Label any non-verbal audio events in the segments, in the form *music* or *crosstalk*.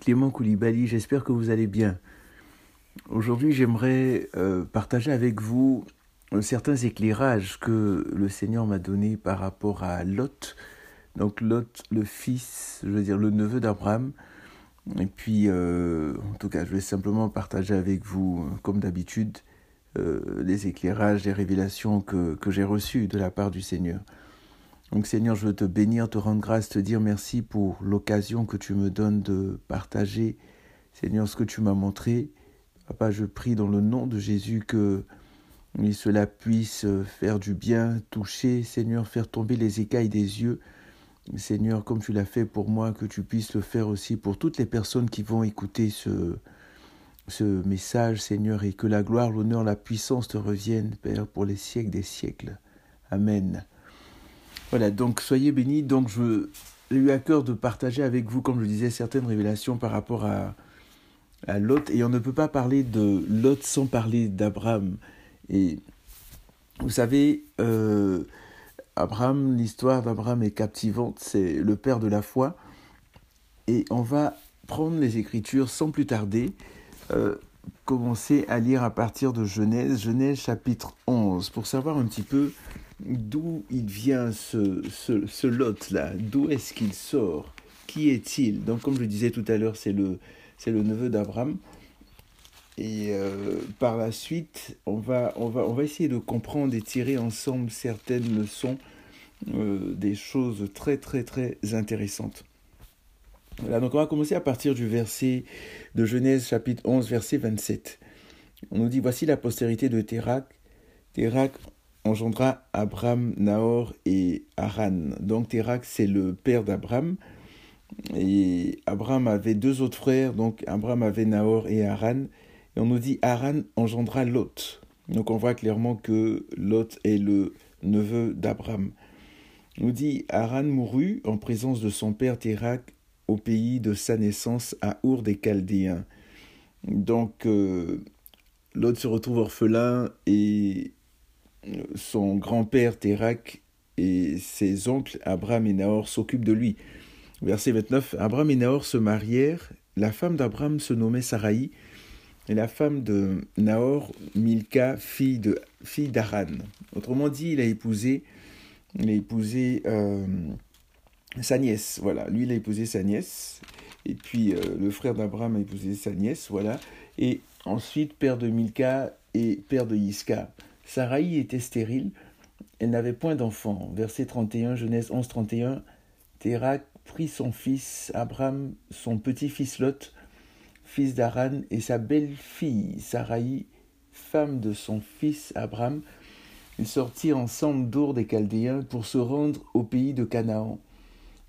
Clément Koulibaly, j'espère que vous allez bien. Aujourd'hui, j'aimerais euh, partager avec vous euh, certains éclairages que le Seigneur m'a donnés par rapport à Lot. Donc Lot, le fils, je veux dire le neveu d'Abraham. Et puis, euh, en tout cas, je vais simplement partager avec vous, comme d'habitude, les éclairages, les révélations que, que j'ai reçues de la part du Seigneur. Donc Seigneur, je veux te bénir, te rendre grâce, te dire merci pour l'occasion que tu me donnes de partager, Seigneur, ce que tu m'as montré. Papa, je prie dans le nom de Jésus que cela puisse faire du bien, toucher, Seigneur, faire tomber les écailles des yeux. Seigneur, comme tu l'as fait pour moi, que tu puisses le faire aussi pour toutes les personnes qui vont écouter ce, message, Seigneur, et que la gloire, l'honneur, la puissance te reviennent, Père, pour les siècles des siècles. Amen. Voilà, donc soyez bénis. Donc je j'ai eu à cœur de partager avec vous, comme je disais, certaines révélations par rapport à, à Lot. Et on ne peut pas parler de Lot sans parler d'Abraham. Et vous savez, euh, Abraham, l'histoire d'Abraham est captivante. C'est le père de la foi. Et on va prendre les Écritures sans plus tarder. Euh, commencer à lire à partir de Genèse, Genèse chapitre 11, pour savoir un petit peu d'où il vient ce, ce, Lot-là, d'où est-ce qu'il sort, qui est-il? Donc comme je disais tout à l'heure, c'est le, c'est le neveu d'Abraham. Et euh, par la suite, on va, on, va, on va essayer de comprendre et tirer ensemble certaines leçons, euh, des choses très très très intéressantes. Voilà, donc on va commencer à partir du verset de Genèse chapitre 11, verset 27. On nous dit, voici la postérité de Térac. Térac engendra Abraham, Nahor et Haran. Donc Térac, c'est le père d'Abraham. Et Abraham avait deux autres frères, donc Abraham avait Nahor et Haran. Et on nous dit Haran engendra Lot. Donc on voit clairement que Lot est le neveu d'Abraham. On nous dit Haran mourut en présence de son père Térac au pays de sa naissance à Our des Chaldéens. Donc euh, Lot se retrouve orphelin et son grand-père Térac et ses oncles Abraham et Nahor s'occupent de lui. Verset 29, Abraham et Nahor se marièrent. La femme d'Abraham se nommait Saraï et la femme de Nahor, Milka, fille de fille d'Aran. Autrement dit, il a épousé, il a épousé euh, sa nièce. Voilà, lui il a épousé sa nièce et puis euh, le frère d'Abraham a épousé sa nièce. Voilà, et ensuite père de Milka et père de Yiska. Saraï était stérile, elle n'avait point d'enfant. Verset 31, Genèse 11, 31. Térac prit son fils Abraham, son petit-fils Lot, fils d'Aran, et sa belle-fille Saraï, femme de son fils Abraham. Ils sortirent ensemble d'Our des Chaldéens pour se rendre au pays de Canaan.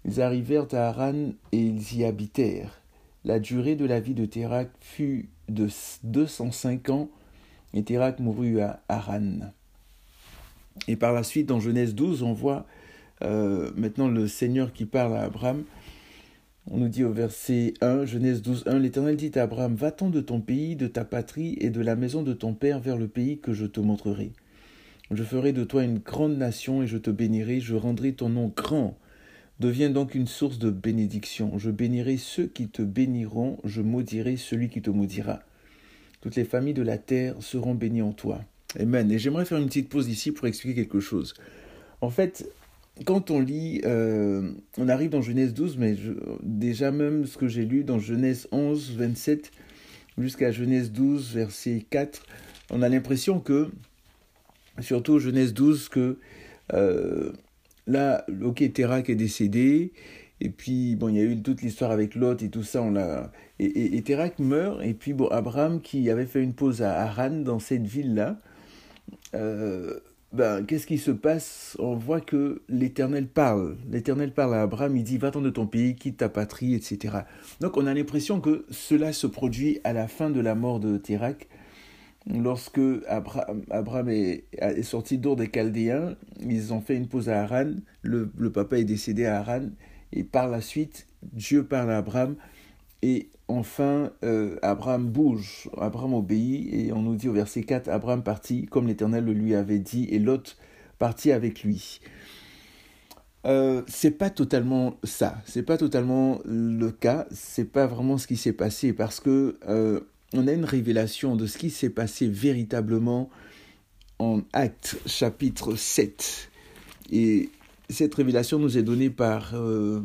Ils arrivèrent à Haran et ils y habitèrent. La durée de la vie de Térac fut de 205 ans et Térac mourut à Haran. Et par la suite, dans Genèse 12, on voit euh, maintenant le Seigneur qui parle à Abraham. On nous dit au verset 1, Genèse 12, 1, L'Éternel dit à Abraham, Va-t'en de ton pays, de ta patrie et de la maison de ton père vers le pays que je te montrerai. Je ferai de toi une grande nation et je te bénirai, je rendrai ton nom grand. Deviens donc une source de bénédiction. Je bénirai ceux qui te béniront, je maudirai celui qui te maudira. Toutes les familles de la terre seront bénies en toi. Amen. Et j'aimerais faire une petite pause ici pour expliquer quelque chose. En fait, quand on lit, euh, on arrive dans Genèse 12, mais déjà même ce que j'ai lu dans Genèse 11, 27 jusqu'à Genèse 12, verset 4, on a l'impression que, surtout Genèse 12, que euh, là, ok, Térac est décédé, et puis, bon, il y a eu toute l'histoire avec Lot et tout ça. On a... et, et, Térac meurt. Et puis, bon, Abraham, qui avait fait une pause à Haran, dans cette ville-là, euh, ben, qu'est-ce qui se passe? On voit que l'Éternel parle. L'Éternel parle à Abraham, il dit, va-t'en de ton pays, quitte ta patrie, etc. Donc, on a l'impression que cela se produit à la fin de la mort de Térac. Lorsque Abraham, Abraham est, sorti d'Or des Chaldéens, ils ont fait une pause à Haran. Le, le papa est décédé à Haran. Et par la suite, Dieu parle à Abraham et enfin, euh, Abraham bouge, Abraham obéit, et on nous dit au verset 4, Abraham partit comme l'Éternel le lui avait dit, et Lot partit avec lui. euh, c'est pas totalement ça, c'est pas totalement le cas, c'est pas vraiment ce qui s'est passé parce que euh, on a une révélation de ce qui s'est passé véritablement en Actes chapitre 7. Et cette révélation nous est donnée par, euh,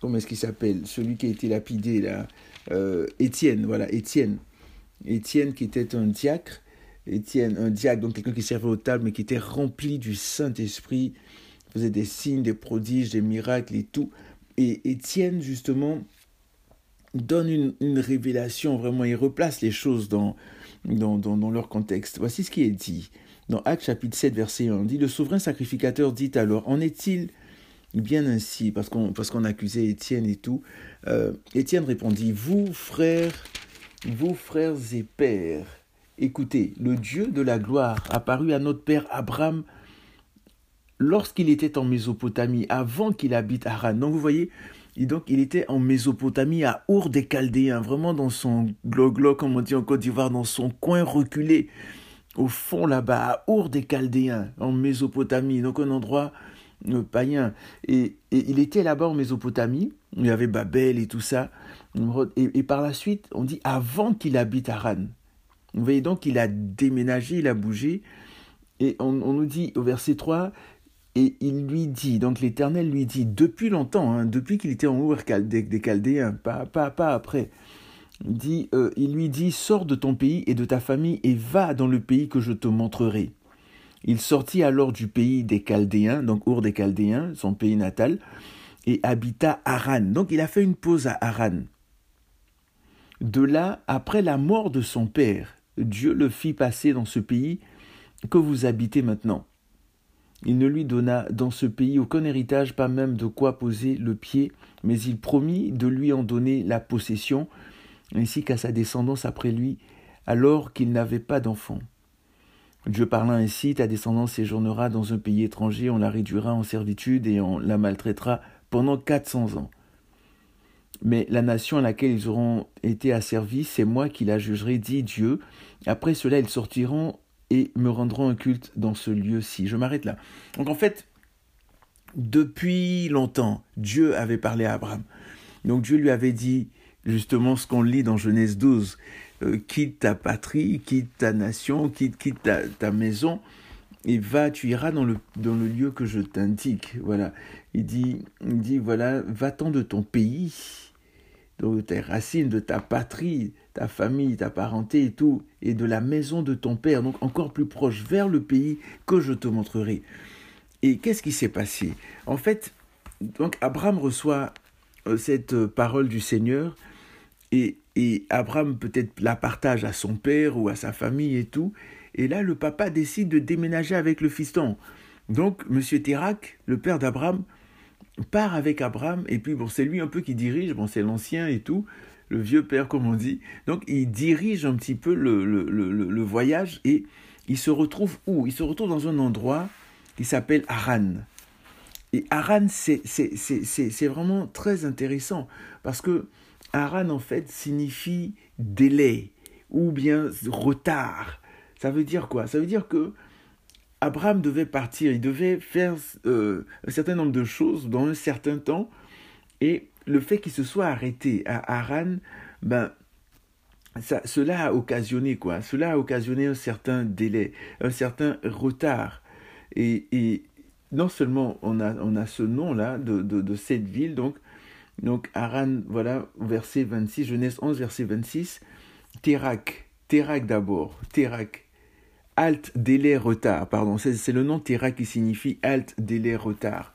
comment est-ce qu'il s'appelle Celui qui a été lapidé là, euh, Étienne, voilà, Étienne. Étienne qui était un diacre, Étienne, un diacre, donc quelqu'un qui servait aux tables, mais qui était rempli du Saint-Esprit, faisait des signes, des prodiges, des miracles et tout. Et Étienne, justement, donne une, révélation, vraiment, il replace les choses dans, dans, dans, leur contexte. Voici ce qui est dit. Dans Actes chapitre 7, verset 1, on dit, le souverain sacrificateur dit alors, en est-il bien ainsi? Parce qu'on accusait Étienne et tout. Euh, Étienne répondit, vous, frères, vous, frères et pères, écoutez, le Dieu de la gloire apparut à notre père Abraham lorsqu'il était en Mésopotamie, avant qu'il habite Haran. Donc vous voyez, et donc il était en Mésopotamie, à Our des Chaldéens, vraiment dans son gloglo, comme on dit en Côte d'Ivoire, dans son coin reculé, au fond là-bas, à Our des Chaldéens, en Mésopotamie, donc un endroit euh, païen. Et, il était là-bas en Mésopotamie, il y avait Babel et tout ça. Et, par la suite, on dit avant qu'il habite Haran. Vous voyez donc, il a déménagé, il a bougé. Et on, on nous dit au verset 3, et il lui dit, donc l'Éternel lui dit, depuis longtemps, hein, depuis qu'il était en Our des Chaldéens, pas, pas, pas après, euh, il lui dit, sors de ton pays et de ta famille et va dans le pays que je te montrerai. Il sortit alors du pays des Chaldéens, donc Our des Chaldéens, son pays natal, et habita Haran. Donc il a fait une pause à Haran. De là, après la mort de son père, Dieu le fit passer dans ce pays que vous habitez maintenant. Il ne lui donna dans ce pays aucun héritage, pas même de quoi poser le pied, mais il promit de lui en donner la possession, ainsi qu'à sa descendance après lui, alors qu'il n'avait pas d'enfant. Dieu parla ainsi, ta descendance séjournera dans un pays étranger, on la réduira en servitude et on la maltraitera pendant quatre cents ans. Mais la nation à laquelle ils auront été asservis, c'est moi qui la jugerai, dit Dieu. Après cela, ils sortiront et me rendront un culte dans ce lieu-ci. Je m'arrête là. Donc en fait, depuis longtemps, Dieu avait parlé à Abraham. Donc Dieu lui avait dit justement ce qu'on lit dans Genèse 12, euh, quitte ta patrie, quitte ta nation, quitte, quitte ta, ta, maison, et va, tu iras dans le, dans le lieu que je t'indique. Voilà. Il dit, il dit voilà, va-t'en de ton pays, de tes racines, de ta patrie, ta famille, ta parenté et tout, et de la maison de ton père, donc encore plus proche, vers le pays que je te montrerai. Et qu'est-ce qui s'est passé? En fait, donc Abraham reçoit euh, cette parole du Seigneur, et, Abraham peut-être la partage à son père ou à sa famille et tout, et là le papa décide de déménager avec le fiston. Donc Monsieur Térac, le père d'Abraham, part avec Abraham, et puis bon, c'est lui un peu qui dirige, bon, c'est l'ancien et tout, le vieux père, comme on dit. Donc, il dirige un petit peu le, le, le, le voyage, et il se retrouve où? Il se retrouve dans un endroit qui s'appelle Haran. Et Haran, c'est vraiment très intéressant, parce que Haran, en fait, signifie délai, ou bien retard. Ça veut dire quoi? Ça veut dire que Abraham devait partir, il devait faire euh, un certain nombre de choses dans un certain temps, et le fait qu'il se soit arrêté à Haran, ben, cela a occasionné quoi? Cela a occasionné un certain délai, un certain retard. Et, non seulement on a, on a ce nom-là de, de, cette ville, donc, donc Haran, voilà, verset 26, Genèse 11, verset 26, Térak, Térak d'abord, Térak, Alt, délai, retard. Pardon, c'est le nom Terra qui signifie alt, délai, retard.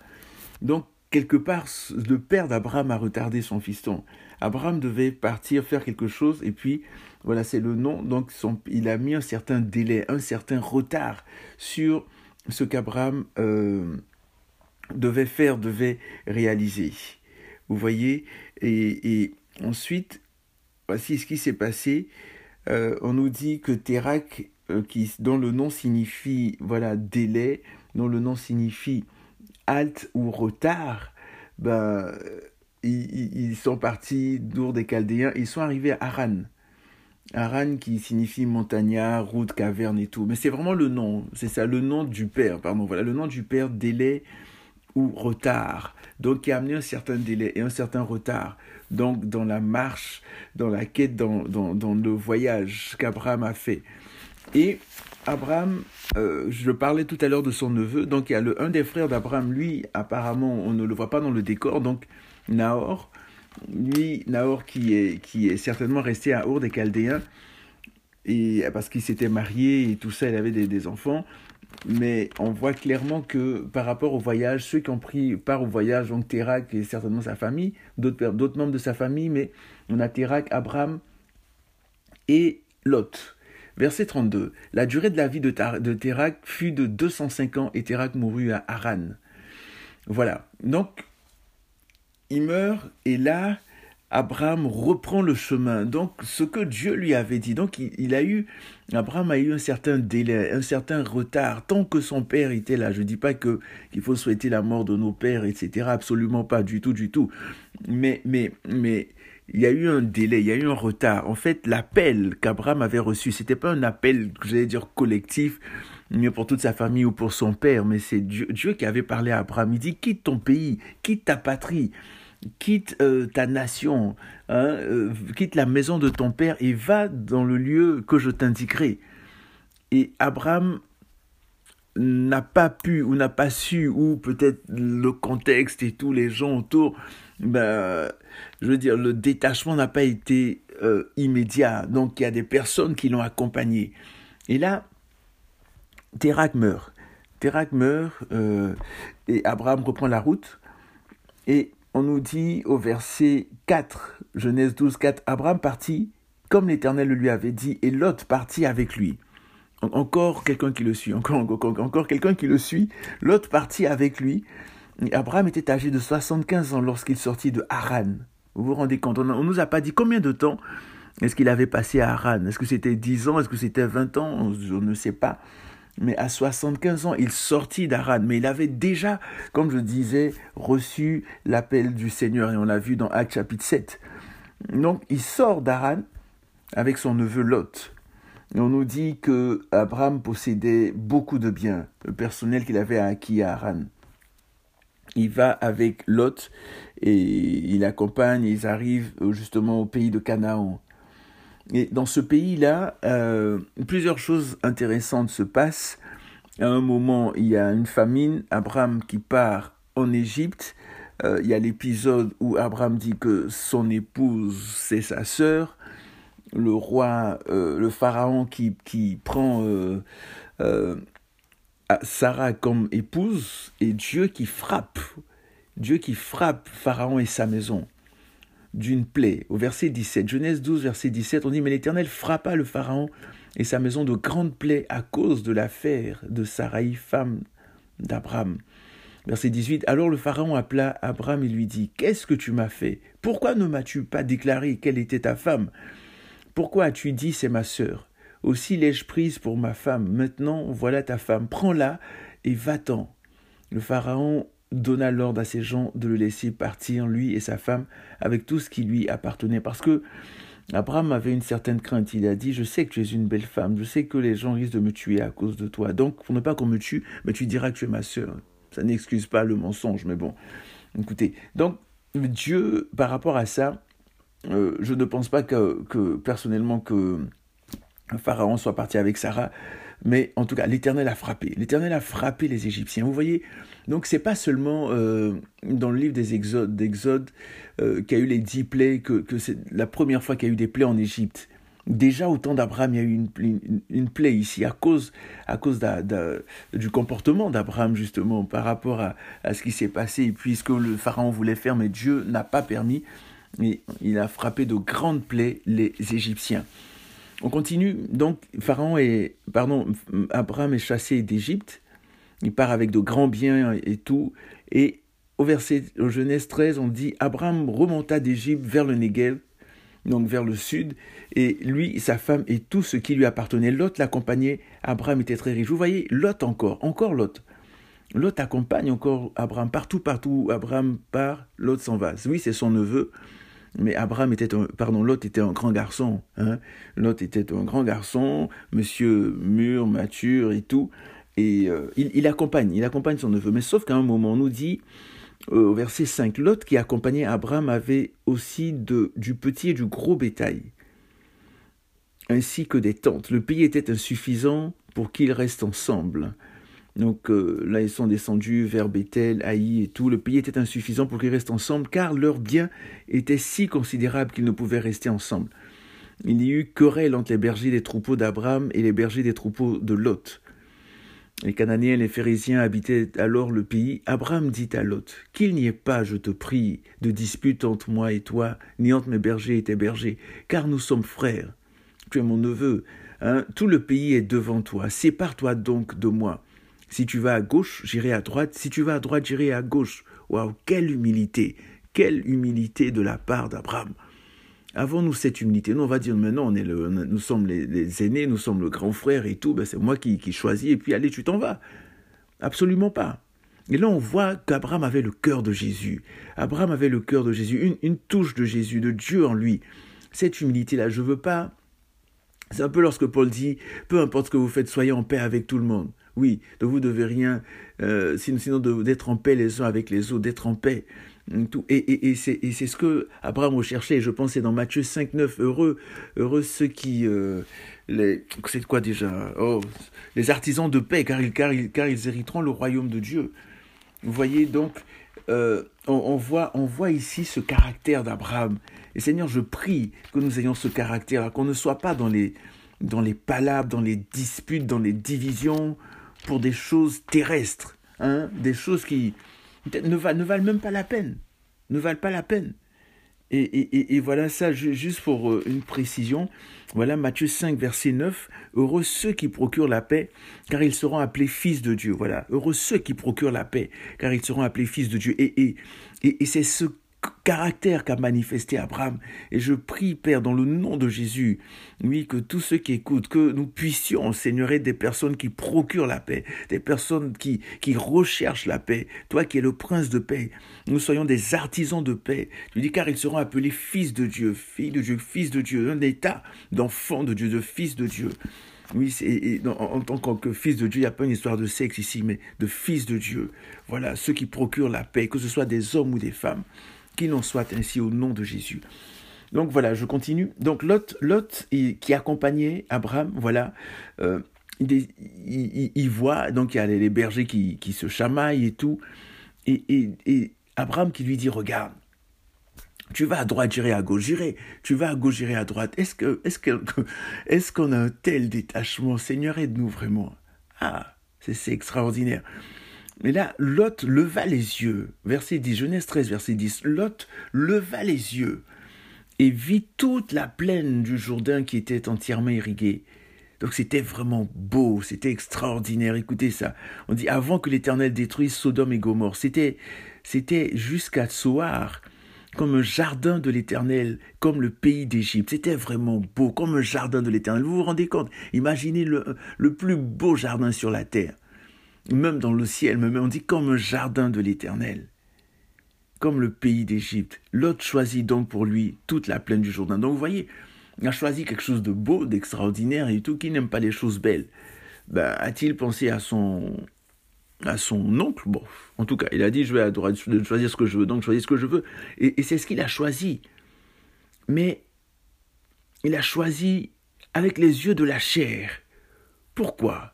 Donc, quelque part, le père d'Abraham a retardé son fiston. Abraham devait partir faire quelque chose et puis, voilà, c'est le nom. Donc, il a mis un certain délai, un certain retard sur ce qu'Abraham euh, devait faire, devait réaliser. Vous voyez et, ensuite, voici ce qui s'est passé. Euh, on nous dit que Terak euh, qui, dont le nom signifie voilà délai, dont le nom signifie halte ou retard, ben, ils, ils sont partis d'Our des Chaldéens, ils sont arrivés à Haran. Haran qui signifie montagnard, route, caverne et tout. Mais c'est vraiment le nom, c'est ça, le nom du père, pardon, voilà, le nom du père, délai ou retard, donc qui a amené un certain délai et un certain retard, donc dans la marche, dans la quête, dans, dans, le voyage qu'Abraham a fait. Et Abraham, euh, je parlais tout à l'heure de son neveu, donc il y a le, un des frères d'Abraham, lui, apparemment, on ne le voit pas dans le décor, donc Nahor, lui, Nahor qui est, qui est certainement resté à Our des Chaldéens, et, parce qu'il s'était marié et tout ça, il avait des, des enfants, mais on voit clairement que par rapport au voyage, ceux qui ont pris part au voyage, donc Térac et certainement sa famille, d'autres membres de sa famille, mais on a Térac, Abraham et Lot. Verset 32. La durée de la vie de, de fut de 205 ans et Térac mourut à Haran. Voilà. Donc, il meurt et là, Abraham reprend le chemin. Donc, ce que Dieu lui avait dit. Donc, il, a eu, Abraham a eu un certain délai, un certain retard, tant que son père était là. Je ne dis pas que qu'il faut souhaiter la mort de nos pères, etc. Absolument pas, du tout, du tout. Mais, mais, mais, il y a eu un délai, il y a eu un retard. En fait, l'appel qu'Abraham avait reçu, c'était pas un appel, j'allais dire, collectif, mais pour toute sa famille ou pour son père, mais c'est Dieu, Dieu qui avait parlé à Abraham. Il dit, quitte ton pays, quitte ta patrie quitte euh, ta nation, hein, euh, quitte la maison de ton père et va dans le lieu que je t'indiquerai. Et Abraham n'a pas pu ou n'a pas su, ou peut-être le contexte et tous les gens autour, ben, je veux dire, le détachement n'a pas été euh, immédiat. Donc il y a des personnes qui l'ont accompagné. Et là, Térac meurt. Térac meurt et Abraham reprend la route. Et on nous dit au verset 4, Genèse 12, 4, Abraham partit comme l'Éternel le lui avait dit, et Lot partit avec lui. Encore quelqu'un qui le suit, encore, quelqu'un qui le suit. Lot partit avec lui. Abraham était âgé de 75 ans lorsqu'il sortit de Haran. Vous vous rendez compte On ne nous a pas dit combien de temps est-ce qu'il avait passé à Haran? Est-ce que c'était 10 ans? Est-ce que c'était 20 ans? Je ne sais pas mais à 75 ans, il sortit d'Aran, mais il avait déjà, comme je disais, reçu l'appel du Seigneur, et on l'a vu dans Acte chapitre 7. Donc il sort d'Aran avec son neveu Lot. Et on nous dit que Abraham possédait beaucoup de biens, le personnel qu'il avait acquis à Haran. Il va avec Lot et il accompagne, ils arrivent justement au pays de Canaan. Et dans ce pays-là, euh, plusieurs choses intéressantes se passent. À un moment, il y a une famine, Abraham qui part en Égypte. Euh, il y a l'épisode où Abraham dit que son épouse, c'est sa sœur. Le roi, euh, le pharaon qui, qui prend Sarah comme épouse et Dieu qui frappe. Dieu qui frappe Pharaon et sa maison d'une plaie. Au verset 17, Genèse 12, verset 17, on dit Mais l'Éternel frappa le Pharaon et sa maison de grandes plaies à cause de l'affaire de Sarai, femme d'Abraham. Verset 18, Alors le Pharaon appela Abraham et lui dit Qu'est-ce que tu m'as fait? Pourquoi ne m'as-tu pas déclaré quelle était ta femme? Pourquoi as-tu dit C'est ma sœur? Aussi l'ai-je prise pour ma femme. Maintenant, voilà ta femme. Prends-la et va-t'en. Le Pharaon donna l'ordre à ses gens de le laisser partir, lui et sa femme, avec tout ce qui lui appartenait. Parce que Abraham avait une certaine crainte. Il a dit, je sais que tu es une belle femme, je sais que les gens risquent de me tuer à cause de toi. Donc, pour ne pas qu'on me tue, mais tu diras que tu es ma sœur. Ça n'excuse pas le mensonge, mais bon. Écoutez, donc, Dieu, par rapport à ça, euh, je ne pense pas que, que personnellement que Pharaon soit parti avec Sarah, mais en tout cas, l'Éternel a frappé. L'Éternel a frappé les Égyptiens. Vous voyez, donc c'est pas seulement euh, dans le livre des Exodes, euh, qu'il y a eu les dix plaies, que, c'est la première fois qu'il y a eu des plaies en Égypte. Déjà au temps d'Abraham, il y a eu une, plaie ici à cause, du comportement d'Abraham justement par rapport à, ce qui s'est passé, puisque le pharaon voulait faire, mais Dieu n'a pas permis. Et il a frappé de grandes plaies les Égyptiens. On continue. Donc, Pharaon est, pardon, Abraham est chassé d'Égypte. Il part avec de grands biens et tout. Et au verset, au Genèse 13, on dit Abraham remonta d'Égypte vers le Negev, donc vers le sud, et lui, sa femme et tout ce qui lui appartenait. Lot l'accompagnait. Abraham était très riche. Vous voyez, Lot encore, encore Lot. Lot accompagne encore Abraham partout, partout Abraham part, Lot s'en va. Oui, c'est son neveu, mais Abraham était un, pardon, Lot était un grand garçon. Hein. Lot était un grand garçon, monsieur mûr, mature et tout. Et euh, il, accompagne, il accompagne son neveu. Mais sauf qu'à un moment, on nous dit, euh, au verset 5, Lot qui accompagnait Abraham avait aussi de, du petit et du gros bétail, ainsi que des tentes. Le pays était insuffisant pour qu'ils restent ensemble. Donc euh, là, ils sont descendus vers Bethel, Haï et tout. Le pays était insuffisant pour qu'ils restent ensemble, car leurs biens étaient si considérables qu'ils ne pouvaient rester ensemble. Il y eut querelle entre les bergers des troupeaux d'Abraham et les bergers des troupeaux de Lot. Les Cananéens et les Phérésiens habitaient alors le pays. Abraham dit à Lot Qu'il n'y ait pas, je te prie, de dispute entre moi et toi, ni entre mes bergers et tes bergers, car nous sommes frères. Tu es mon neveu. Hein. Tout le pays est devant toi. Sépare-toi donc de moi. Si tu vas à gauche, j'irai à droite. Si tu vas à droite, j'irai à gauche. Waouh, quelle humilité Quelle humilité de la part d'Abraham Avons-nous cette humilité? Nous, on va dire, maintenant, on le, nous sommes les, aînés, nous sommes le grand frère et tout, ben, c'est moi qui, qui choisis, et puis allez, tu t'en vas. Absolument pas. Et là, on voit qu'Abraham avait le cœur de Jésus. Abraham avait le cœur de Jésus, une, touche de Jésus, de Dieu en lui. Cette humilité-là, je veux pas. C'est un peu lorsque Paul dit, peu importe ce que vous faites, soyez en paix avec tout le monde. Oui, donc vous devez rien, euh, sinon d'être en paix les uns avec les autres, d'être en paix. Mm, et, et, c'est ce que Abraham recherchait. Je pense c'est dans Matthieu 5, 9. Heureux, heureux ceux qui. Euh, c'est quoi déjà? Oh, Les artisans de paix, car ils, car, ils, hériteront le royaume de Dieu. Vous voyez donc, euh, on, voit, on voit ici ce caractère d'Abraham. Et Seigneur, je prie que nous ayons ce caractère, qu'on ne soit pas dans les, dans les palabres, dans les disputes, dans les divisions, pour des choses terrestres, hein, des choses qui ne valent, ne valent même pas la peine, ne valent pas la peine. Et, et, et, voilà ça, juste pour euh, une précision, voilà Matthieu 5, verset 9, Heureux ceux qui procurent la paix, car ils seront appelés fils de Dieu. Voilà, heureux ceux qui procurent la paix, car ils seront appelés fils de Dieu. Et, et, et, c'est ce caractère qu'a manifesté Abraham. Et je prie, Père, dans le nom de Jésus, oui, que tous ceux qui écoutent, que nous puissions, Seigneur, des personnes qui procurent la paix, des personnes qui, qui recherchent la paix. Toi qui es le prince de paix, nous soyons des artisans de paix. Tu dis, car ils seront appelés fils de Dieu, fils de Dieu, fils de Dieu, un état d'enfant de Dieu, de fils de Dieu. Oui, en, en, tant que fils de Dieu, il n'y a pas une histoire de sexe ici, mais de fils de Dieu. Voilà, ceux qui procurent la paix, que ce soit des hommes ou des femmes. Qu'il en soit ainsi au nom de Jésus. Donc voilà, je continue. Donc Lot, Lot qui accompagnait Abraham, voilà, euh, il, voit, donc il y a les bergers qui, se chamaillent et tout, et, Abraham qui lui dit, regarde, tu vas à droite, j'irai à gauche, j'irai, tu vas à gauche, j'irai à droite. Est-ce que, est-ce que, *laughs* est-ce qu'on a un tel détachement, Seigneur, aide-nous vraiment. Ah, c'est extraordinaire. Mais là, Lot leva les yeux. Verset 10, Genèse 13, verset 10. Lot leva les yeux et vit toute la plaine du Jourdain qui était entièrement irriguée. Donc c'était vraiment beau, c'était extraordinaire. Écoutez ça. On dit avant que l'Éternel détruise Sodome et Gomorre. C'était, c'était jusqu'à Tsoar comme un jardin de l'Éternel, comme le pays d'Égypte. C'était vraiment beau, comme un jardin de l'Éternel. Vous vous rendez compte? Imaginez le, le plus beau jardin sur la terre même dans le ciel, même on dit comme un jardin de l'Éternel, comme le pays d'Égypte. L'autre choisit donc pour lui toute la plaine du Jourdain. Donc vous voyez, il a choisi quelque chose de beau, d'extraordinaire et tout, qui n'aime pas les choses belles. Ben, a-t-il pensé à son à son oncle? Bon, en tout cas, il a dit je vais de choisir ce que je veux, donc choisir ce que je veux. Et c'est ce qu'il a choisi. Mais il a choisi avec les yeux de la chair. Pourquoi?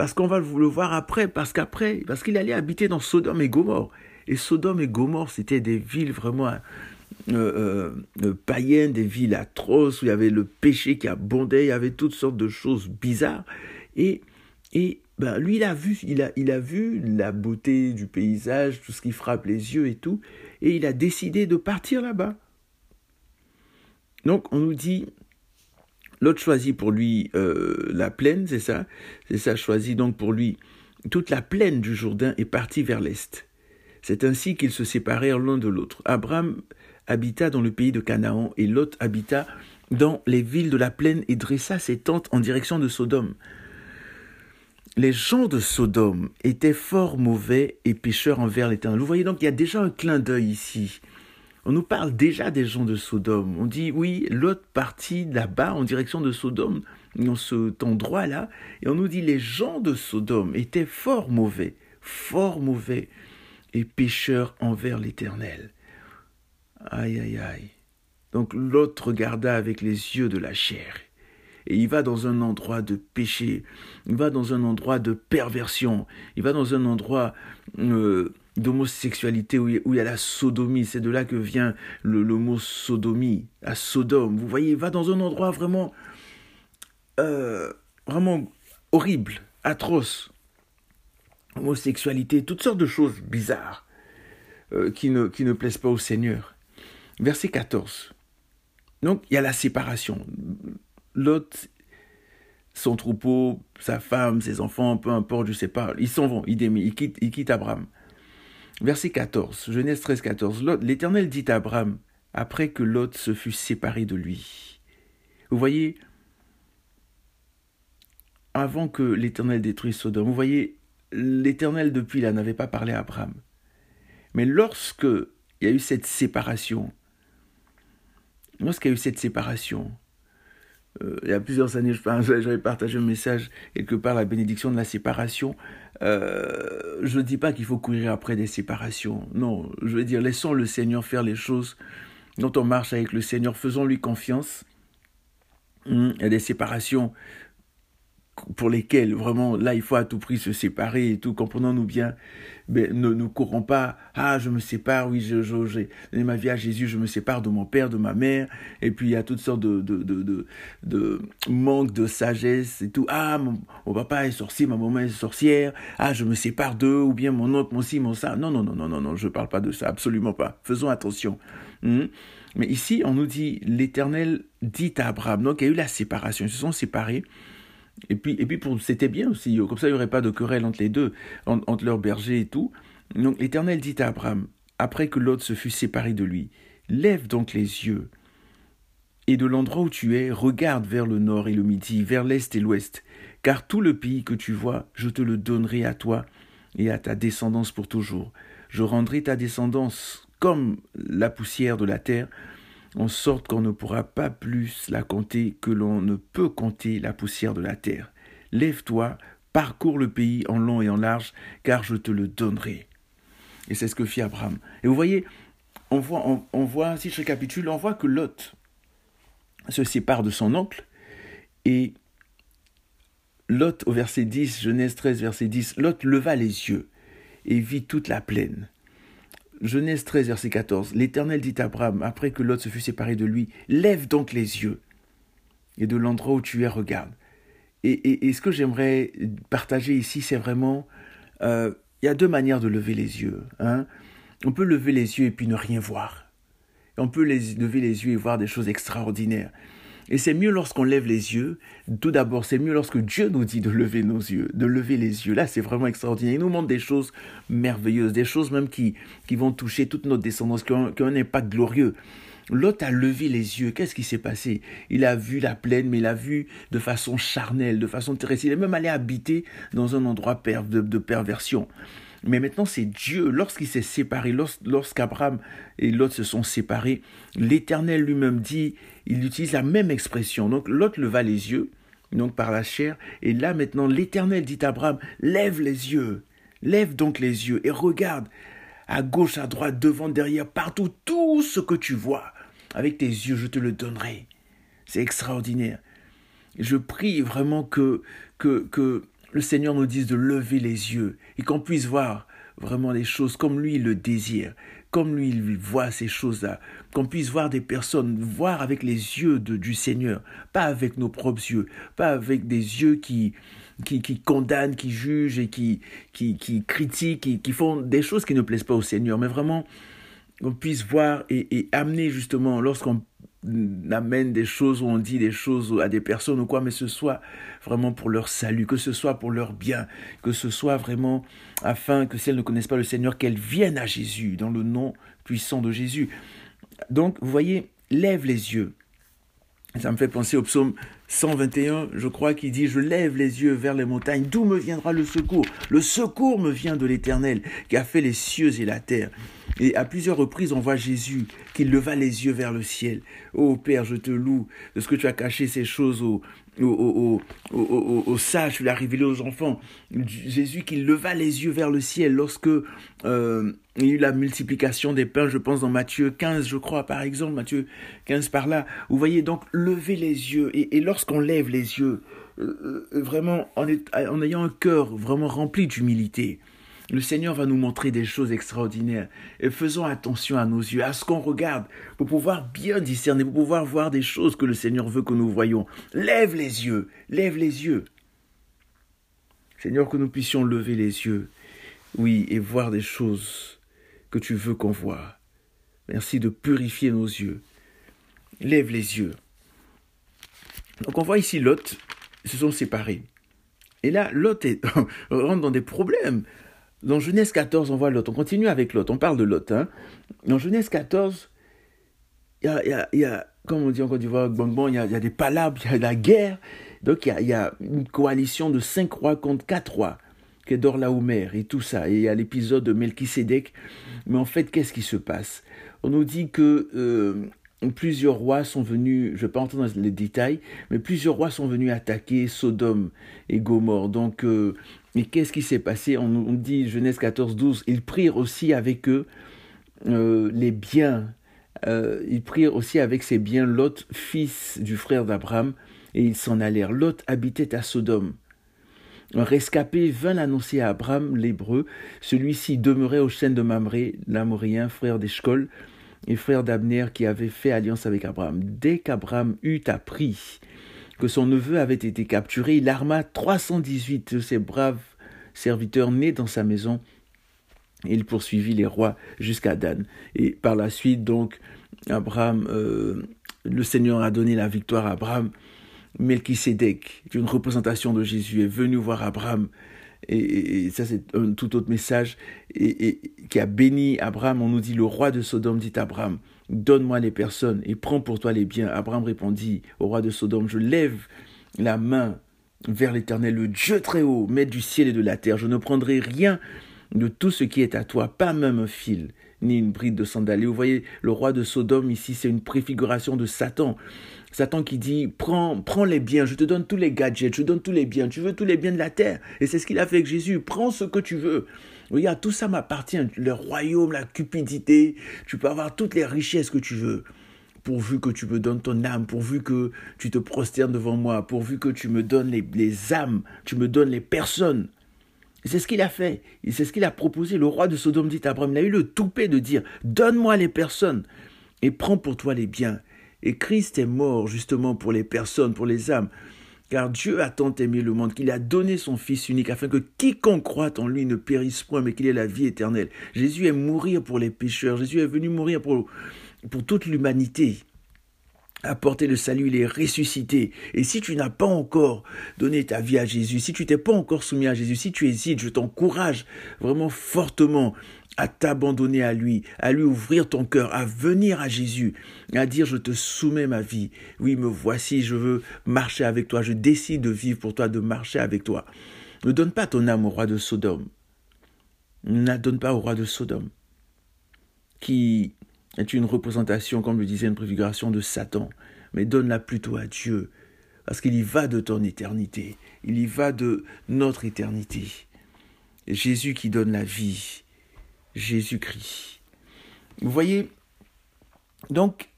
Parce qu'on va le voir après, parce qu'après, parce qu'il allait habiter dans Sodome et Gomorre. Et Sodome et Gomorre, c'était des villes vraiment euh, euh, euh, païennes, des villes atroces, où il y avait le péché qui abondait, il y avait toutes sortes de choses bizarres. Et, et ben, lui, il a, vu, il, a, il a vu la beauté du paysage, tout ce qui frappe les yeux et tout, et il a décidé de partir là-bas. Donc on nous dit, L'autre choisit pour lui euh, la plaine, c'est ça? C'est ça, choisit donc pour lui toute la plaine du Jourdain et partit vers l'est. C'est ainsi qu'ils se séparèrent l'un de l'autre. Abraham habita dans le pays de Canaan et Lot habita dans les villes de la plaine et dressa ses tentes en direction de Sodome. Les gens de Sodome étaient fort mauvais et pécheurs envers l'Éternel. Vous voyez donc, il y a déjà un clin d'œil ici on nous parle déjà des gens de Sodome. On dit, oui, l'autre partie là-bas, en direction de Sodome, dans cet endroit-là, et on nous dit, les gens de Sodome étaient fort mauvais, fort mauvais, et pécheurs envers l'Éternel. Aïe, aïe, aïe. Donc l'autre regarda avec les yeux de la chair. Et il va dans un endroit de péché, il va dans un endroit de perversion, il va dans un endroit euh, d'homosexualité où, il y a la sodomie. C'est de là que vient le, mot sodomie, la Sodome. Vous voyez, il va dans un endroit vraiment, euh, vraiment horrible, atroce. Homosexualité, toutes sortes de choses bizarres euh, qui, ne, qui ne plaisent pas au Seigneur. Verset 14. Donc, il y a la séparation. L'autre, son troupeau, sa femme, ses enfants, peu importe, je sais pas, ils s'en vont, ils, ils, quittent, ils quittent Abraham. Verset 14, Genèse 13, 14. L'Éternel dit à Abraham, après que Lot se fut séparé de lui. Vous voyez, avant que l'Éternel détruise Sodome, vous voyez, l'Éternel depuis là n'avait pas parlé à Abraham. Mais lorsque il y a eu cette séparation, lorsqu'il y a eu cette séparation, euh, il y a plusieurs années, *laughs* j'avais partagé un message quelque part, la bénédiction de la séparation. Euh, je ne dis pas qu'il faut courir après des séparations. Non, je veux dire, laissons le Seigneur faire les choses dont on marche avec le Seigneur, faisons-lui confiance. Hum, il y a des séparations pour lesquels vraiment là il faut à tout prix se séparer et tout, comprenons-nous bien, mais ne nous courons pas, ah je me sépare, oui j'ai je, donné ma vie à Jésus, je me sépare de mon père, de ma mère, et puis il y a toutes sortes de, de, de, de, manque de sagesse et tout, ah mon, papa est sorcier, ma maman est sorcière, ah je me sépare d'eux, ou bien mon oncle, mon ci, mon ça, non, non, non, non, non, non, je ne parle pas de ça, absolument pas, faisons attention. Hmm? Mais ici, on nous dit, l'Éternel dit à Abraham, donc il y a eu la séparation, ils se sont séparés, et puis, et puis pour, c'était bien aussi, comme ça il n'y aurait pas de querelle entre les deux, entre, leurs bergers et tout. Donc l'Éternel dit à Abraham, après que l'autre se fut séparé de lui, lève donc les yeux, et de l'endroit où tu es, regarde vers le nord et le midi, vers l'est et l'ouest, car tout le pays que tu vois, je te le donnerai à toi et à ta descendance pour toujours. Je rendrai ta descendance comme la poussière de la terre, en sorte qu'on ne pourra pas plus la compter que l'on ne peut compter la poussière de la terre. Lève-toi, parcours le pays en long et en large, car je te le donnerai. Et c'est ce que fit Abraham. Et vous voyez, on voit, on, si je récapitule, on voit que Lot se sépare de son oncle, et Lot, au verset 10, Genèse 13, verset 10, Lot leva les yeux et vit toute la plaine. Genèse 13, verset 14. L'Éternel dit à Abraham, après que Lot se fut séparé de lui, Lève donc les yeux, et de l'endroit où tu es, regarde. Et, ce que j'aimerais partager ici, c'est vraiment, euh, il y a deux manières de lever les yeux. Hein. On peut lever les yeux et puis ne rien voir. On peut lever les yeux et voir des choses extraordinaires. Et c'est mieux lorsqu'on lève les yeux. Tout d'abord, c'est mieux lorsque Dieu nous dit de lever nos yeux, de lever les yeux. Là, c'est vraiment extraordinaire. Il nous montre des choses merveilleuses, des choses même qui, qui vont toucher toute notre descendance, qui ont, un impact glorieux. L'autre a levé les yeux. Qu'est-ce qui s'est passé? Il a vu la plaine, mais il a vu de façon charnelle, de façon terrestre. Il est même allé habiter dans un endroit de perversion. Mais maintenant, c'est Dieu. Lorsqu'il s'est séparé, lorsqu'Abraham et Lot se sont séparés, l'Éternel lui-même dit, il utilise la même expression. Donc, Lot leva les yeux, donc par la chair. Et là, maintenant, l'Éternel dit à Abraham, lève les yeux. Lève donc les yeux et regarde à gauche, à droite, devant, derrière, partout, tout ce que tu vois. Avec tes yeux, je te le donnerai. C'est extraordinaire. Je prie vraiment que, que, que le Seigneur nous dise de lever les yeux qu'on puisse voir vraiment les choses comme lui le désire, comme lui il voit ces choses-là, qu'on puisse voir des personnes, voir avec les yeux de, du Seigneur, pas avec nos propres yeux, pas avec des yeux qui, qui, condamnent, qui jugent et qui, qui, qui critiquent, qui, qui font des choses qui ne plaisent pas au Seigneur, mais vraiment qu'on puisse voir et, et amener justement, lorsqu'on amène des choses ou on dit des choses à des personnes ou quoi, mais ce soit vraiment pour leur salut, que ce soit pour leur bien, que ce soit vraiment afin que si elles ne connaissent pas le Seigneur, qu'elles viennent à Jésus dans le nom puissant de Jésus. Donc, vous voyez, lève les yeux. Ça me fait penser au psaume 121, je crois, qui dit, je lève les yeux vers les montagnes, d'où me viendra le secours? Le secours me vient de l'Éternel, qui a fait les cieux et la terre. Et à plusieurs reprises, on voit Jésus qui leva les yeux vers le ciel. Ô Père, je te loue de ce que tu as caché ces choses aux, aux, aux, sages, tu révélé aux enfants. Jésus qui leva les yeux vers le ciel lorsque euh, il y a la multiplication des pains, je pense dans Matthieu 15, je crois, par exemple, Matthieu 15 par là. Vous voyez donc lever les yeux. Et, lorsqu'on lève les yeux, euh, euh, vraiment en, en ayant un cœur vraiment rempli d'humilité, le Seigneur va nous montrer des choses extraordinaires. Et faisons attention à nos yeux, à ce qu'on regarde, pour pouvoir bien discerner, pour pouvoir voir des choses que le Seigneur veut que nous voyons. Lève les yeux, lève les yeux. Seigneur, que nous puissions lever les yeux, oui, et voir des choses que tu veux qu'on voit. Merci de purifier nos yeux. Lève les yeux. Donc on voit ici Lot, ils se sont séparés. Et là, Lot *laughs* rentre dans des problèmes. Dans Genèse 14, on voit Lot. On continue avec Lot. On parle de Lot. Hein. Dans Genèse 14, il y a, y, y a, comme on dit en Côte d'Ivoire, il y a, y a des palabres, il y a la guerre. Donc il y a, une coalition de cinq rois contre quatre rois, qui est Dorlaomer et tout ça. Et il y a l'épisode de Melchisédek. Mais en fait, qu'est-ce qui se passe? On nous dit que euh, plusieurs rois sont venus, je ne vais pas entrer dans les détails, mais plusieurs rois sont venus attaquer Sodome et Gomorre. Donc, euh, et qu'est-ce qui s'est passé? On, dit Genèse 14, 12, ils prirent aussi avec eux euh, les biens. Euh, ils prirent aussi avec ses biens Lot, fils du frère d'Abraham, et ils s'en allèrent. Lot habitait à Sodome. Un rescapé vint l'annoncer à Abraham, l'hébreu. Celui-ci demeurait au chêne de Mamré, l'amorien, frère d'Eshcol, et frère d'Abner qui avait fait alliance avec Abraham. Dès qu'Abraham eut appris que son neveu avait été capturé, il arma 318 de ses braves serviteurs nés dans sa maison. Et il poursuivit les rois jusqu'à Dan. Et par la suite, donc, Abraham, euh, le Seigneur a donné la victoire à Abraham. Melchisédek, une représentation de Jésus, est venu voir Abraham et, ça c'est un tout autre message, et, qui a béni Abraham. On nous dit, le roi de Sodome dit Abraham, donne-moi les personnes et prends pour toi les biens. Abraham répondit au roi de Sodome, je lève la main vers l'Éternel, le Dieu très haut, maître du ciel et de la terre. Je ne prendrai rien de tout ce qui est à toi, pas même un fil, ni une bride de sandales. vous voyez, le roi de Sodome ici, c'est une préfiguration de Satan. Satan qui dit prends, prends les biens, je te donne tous les gadgets, je te donne tous les biens, tu veux tous les biens de la terre. Et c'est ce qu'il a fait avec Jésus. Prends ce que tu veux. Regarde, tout ça m'appartient. Le royaume, la cupidité, tu peux avoir toutes les richesses que tu veux. Pourvu que tu me donnes ton âme, pourvu que tu te prosternes devant moi, pourvu que tu me donnes les, les âmes, tu me donnes les personnes. C'est ce qu'il a fait. C'est ce qu'il a proposé. Le roi de Sodome dit à Abraham, il a eu le toupet de dire, donne-moi les personnes et prends pour toi les biens. Et Christ est mort justement pour les personnes, pour les âmes. Car Dieu a tant aimé le monde qu'il a donné son Fils unique afin que quiconque croit en lui ne périsse point, mais qu'il ait la vie éternelle. Jésus est mourir pour les pécheurs. Jésus est venu mourir pour, pour toute l'humanité. Apporter le salut, il est ressuscité. Et si tu n'as pas encore donné ta vie à Jésus, si tu t'es pas encore soumis à Jésus, si tu hésites, je t'encourage vraiment fortement à t'abandonner à lui, à lui ouvrir ton cœur, à venir à Jésus, à dire je te soumets ma vie. Oui, me voici, je veux marcher avec toi, je décide de vivre pour toi, de marcher avec toi. Ne donne pas ton âme au roi de Sodome. Ne la donne pas au roi de Sodome, qui est une représentation, comme le disait, une préfiguration de Satan, mais donne-la plutôt à Dieu, parce qu'il y va de ton éternité, il y va de notre éternité. Jésus qui donne la vie, Jésus-Christ. Vous voyez, donc,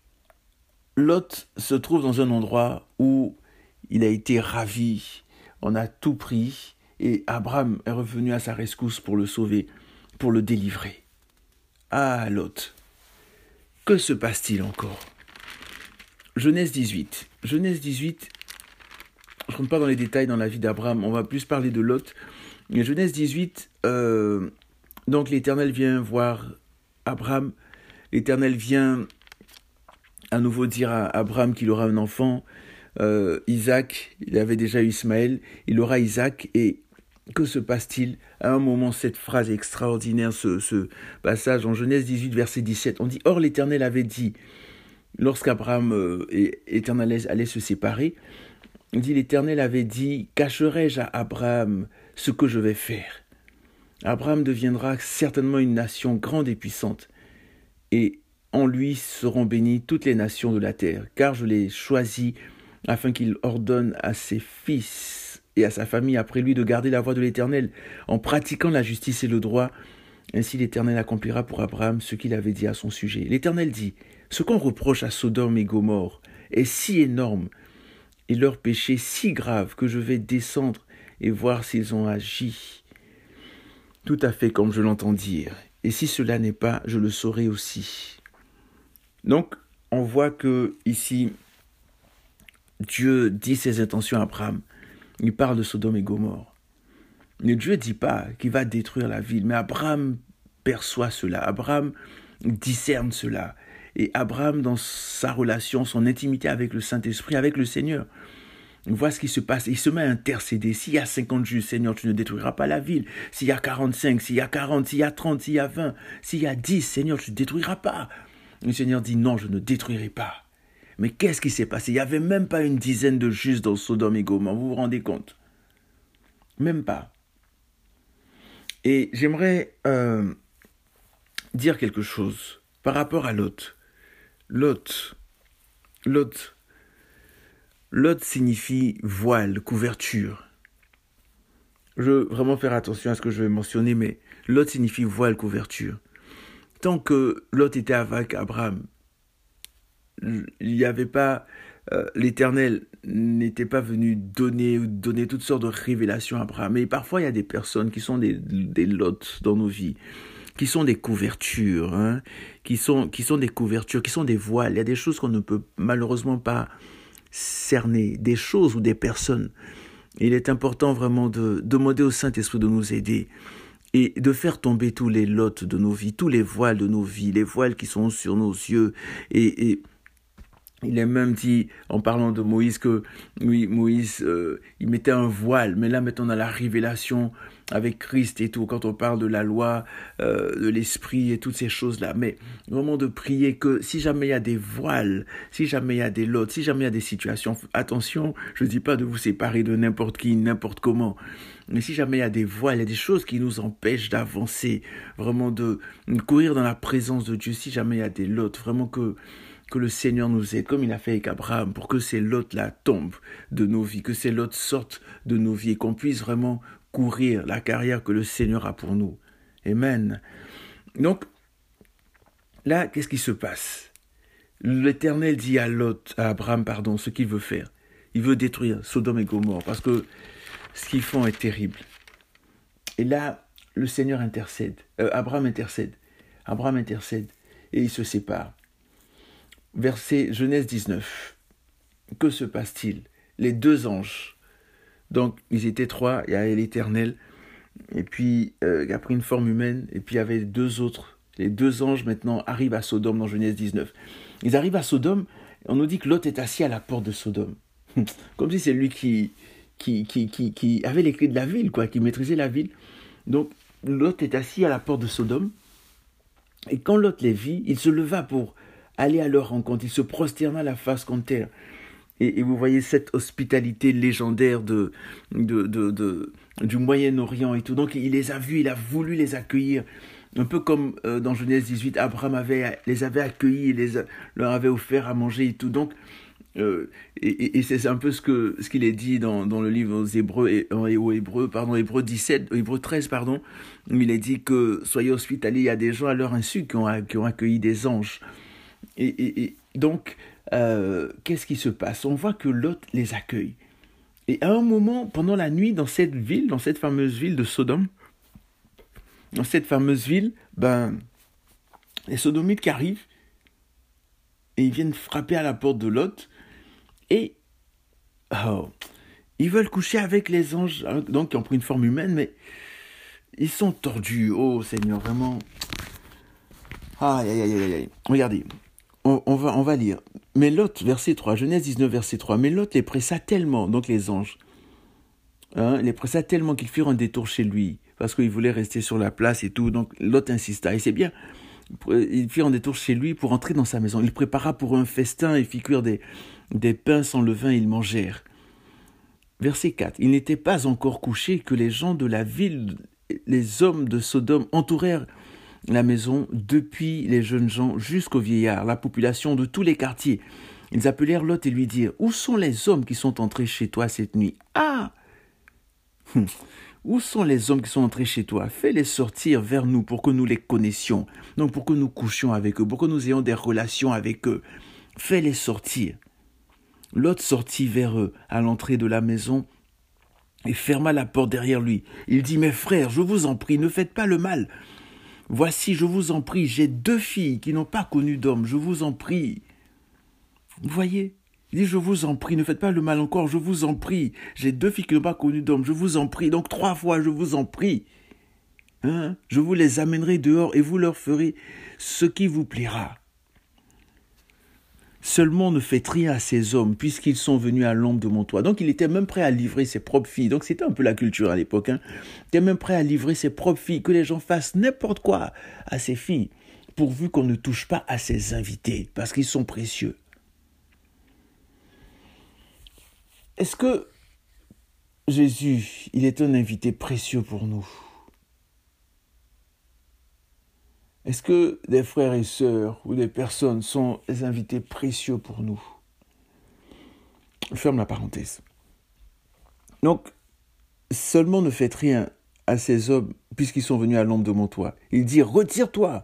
Lot se trouve dans un endroit où il a été ravi, on a tout pris, et Abraham est revenu à sa rescousse pour le sauver, pour le délivrer. Ah, Lot, que se passe-t-il encore? Genèse 18. Genèse 18, je ne rentre pas dans les détails dans la vie d'Abraham, on va plus parler de Lot. Mais Genèse 18, euh, donc l'Éternel vient voir Abraham. L'Éternel vient à nouveau dire à Abraham qu'il aura un enfant. Euh, Isaac, il avait déjà eu Ismaël, il aura Isaac. Et que se passe-t-il? À un moment, cette phrase extraordinaire, ce, passage en Genèse 18, verset 17, on dit Or l'Éternel avait dit, lorsqu'Abraham euh, et l'Éternel allaient se séparer, on dit L'Éternel avait dit Cacherai-je à Abraham ce que je vais faire? Abraham deviendra certainement une nation grande et puissante, et en lui seront bénies toutes les nations de la terre, car je l'ai choisi afin qu'il ordonne à ses fils et à sa famille après lui de garder la voie de l'Éternel, en pratiquant la justice et le droit. Ainsi l'Éternel accomplira pour Abraham ce qu'il avait dit à son sujet. L'Éternel dit, Ce qu'on reproche à Sodome et Gomorre est si énorme, et leur péché si grave, que je vais descendre et voir s'ils ont agi tout à fait comme je l'entends dire. Et si cela n'est pas, je le saurai aussi. Donc, on voit que ici, Dieu dit ses intentions à Abraham. Il parle de Sodome et Gomorre. Mais Dieu ne dit pas qu'il va détruire la ville, mais Abraham perçoit cela, Abraham discerne cela. Et Abraham, dans sa relation, son intimité avec le Saint-Esprit, avec le Seigneur, voit ce qui se passe. Il se met à intercéder. S'il y a 50 justes, Seigneur, tu ne détruiras pas la ville. S'il y a 45, s'il y a 40, s'il y a 30, s'il y a 20, s'il y a 10, Seigneur, tu ne détruiras pas. Le Seigneur dit non, je ne détruirai pas. Mais qu'est-ce qui s'est passé? Il n'y avait même pas une dizaine de justes dans Sodome et Gomorrhe. Vous vous rendez compte? Même pas. Et j'aimerais euh, dire quelque chose par rapport à Lot. Lot, Lot, Lot signifie voile, couverture. Je veux vraiment faire attention à ce que je vais mentionner, mais Lot signifie voile, couverture. Tant que Lot était avec Abraham, il n'y avait pas euh, l'Éternel n'était pas venu donner donner toutes sortes de révélations à Abraham. Mais parfois il y a des personnes qui sont des, des lots dans nos vies, qui sont des couvertures, hein, qui sont qui sont des couvertures, qui sont des voiles. Il y a des choses qu'on ne peut malheureusement pas cerner, des choses ou des personnes. Il est important vraiment de demander au Saint-Esprit de nous aider et de faire tomber tous les lots de nos vies, tous les voiles de nos vies, les voiles qui sont sur nos yeux et, et il est même dit, en parlant de Moïse, que oui, Moïse, euh, il mettait un voile. Mais là, maintenant, on a la révélation avec Christ et tout, quand on parle de la loi, euh, de l'esprit et toutes ces choses-là. Mais vraiment de prier que si jamais il y a des voiles, si jamais il y a des lots, si jamais il y a des situations, attention, je ne dis pas de vous séparer de n'importe qui, n'importe comment. Mais si jamais il y a des voiles, il y a des choses qui nous empêchent d'avancer, vraiment de courir dans la présence de Dieu, si jamais il y a des lots, vraiment que que le Seigneur nous aide, comme il a fait avec Abraham, pour que ces lots-là tombent de nos vies, que ces lots sortent de nos vies qu'on puisse vraiment courir la carrière que le Seigneur a pour nous. Amen. Donc, là, qu'est-ce qui se passe? L'Éternel dit à à Abraham, pardon, ce qu'il veut faire. Il veut détruire Sodome et Gomorre parce que ce qu'ils font est terrible. Et là, le Seigneur intercède. Euh, Abraham intercède. Abraham intercède et ils se séparent. Verset Genèse 19. Que se passe-t-il? Les deux anges. Donc, ils étaient trois. Il y avait l'Éternel, et puis euh, il a pris une forme humaine, et puis il y avait deux autres. Les deux anges maintenant arrivent à Sodome dans Genèse 19. Ils arrivent à Sodome, on nous dit que Lot est assis à la porte de Sodome. *laughs* Comme si c'est lui qui, qui, qui, qui, qui avait les clés de la ville, quoi, qui maîtrisait la ville. Donc, Lot est assis à la porte de Sodome. Et quand Lot les vit, il se leva pour aller à leur rencontre. Il se prosterna la face contre terre. Et, vous voyez cette hospitalité légendaire de, du Moyen-Orient et tout. Donc il les a vus, il a voulu les accueillir. Un peu comme euh, dans Genèse 18, Abraham avait, les avait accueillis, les leur avait offert à manger et tout. Donc, euh, et, et c'est un peu ce que ce qu'il est dit dans, dans le livre aux Hébreux et aux Hébreux pardon Hébreux 17 Hébreux 13 pardon où il est dit que soyez hospitaliers il y a des gens à leur insu qui ont, qui ont accueilli des anges et, donc, euh, qu'est-ce qui se passe? On voit que Lot les accueille. Et à un moment, pendant la nuit, dans cette ville, dans cette fameuse ville de Sodome, dans cette fameuse ville, ben, les sodomites qui arrivent, et ils viennent frapper à la porte de Lot, et oh, ils veulent coucher avec les anges, hein, donc qui ont pris une forme humaine, mais ils sont tordus. Oh Seigneur, vraiment. Aïe, aïe, aïe, aïe, aïe. On, va, on va lire. Mais Lot, verset 3, Genèse 19, verset 3. Mais Lot les pressa tellement, donc les anges, hein, les pressa tellement qu'ils firent un détour chez lui, parce qu'ils voulaient rester sur la place et tout. Donc Lot insista. Et c'est bien, ils firent un détour chez lui pour entrer dans sa maison. Il prépara pour un festin et fit cuire des, des pains sans levain ils mangèrent. Verset 4. Il n'était pas encore couché que les gens de la ville, les hommes de Sodome, entourèrent la maison, depuis les jeunes gens jusqu'aux vieillards, la population de tous les quartiers. Ils appelèrent Lot et lui dirent Où sont les hommes qui sont entrés chez toi cette nuit? Ah. Où sont les hommes qui sont entrés chez toi? Fais-les sortir vers nous pour que nous les connaissions, donc pour que nous couchions avec eux, pour que nous ayons des relations avec eux. Fais-les sortir. Lot sortit vers eux à l'entrée de la maison et ferma la porte derrière lui. Il dit, Mes frères, je vous en prie, ne faites pas le mal. Voici, je vous en prie, j'ai deux filles qui n'ont pas connu d'homme, je vous en prie. Vous voyez Il je vous en prie, ne faites pas le mal encore, je vous en prie. J'ai deux filles qui n'ont pas connu d'homme, je vous en prie. Donc trois fois, je vous en prie. Hein je vous les amènerai dehors et vous leur ferez ce qui vous plaira. Seulement ne faites rien à ces hommes, puisqu'ils sont venus à l'ombre de mon toit. Donc il était même prêt à livrer ses propres filles. Donc c'était un peu la culture à l'époque. Hein. Il était même prêt à livrer ses propres filles, que les gens fassent n'importe quoi à ses filles, pourvu qu'on ne touche pas à ses invités, parce qu'ils sont précieux. Est-ce que Jésus, il est un invité précieux pour nous? Est-ce que des frères et sœurs ou des personnes sont des invités précieux pour nous? Ferme la parenthèse. Donc, seulement ne faites rien à ces hommes puisqu'ils sont venus à l'ombre de mon toit. Ils dirent, retire-toi.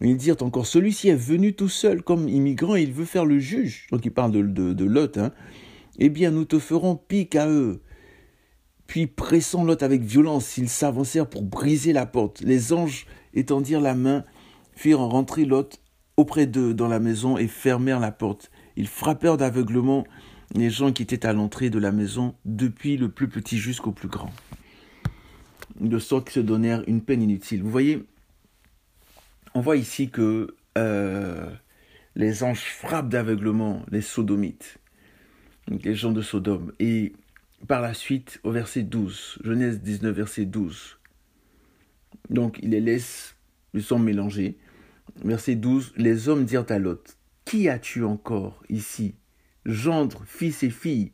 Ils dirent encore, celui-ci est venu tout seul comme immigrant et il veut faire le juge. Donc il parle de, de, Lot. Hein. Eh bien, nous te ferons pique à eux. Puis pressant Lot avec violence, ils s'avancèrent pour briser la porte. Les anges étendirent la main, firent rentrer Lot auprès d'eux dans la maison et fermèrent la porte. Ils frappèrent d'aveuglement les gens qui étaient à l'entrée de la maison, depuis le plus petit jusqu'au plus grand, de sorte qu'ils se donnèrent une peine inutile. Vous voyez, on voit ici que euh, les anges frappent d'aveuglement les sodomites, les gens de Sodome. Et par la suite, au verset 12, Genèse 19, verset 12, donc il les laisse, le sang mélangé. Verset 12, les hommes dirent à Lot, Qui as-tu encore ici? Gendre, fils et filles,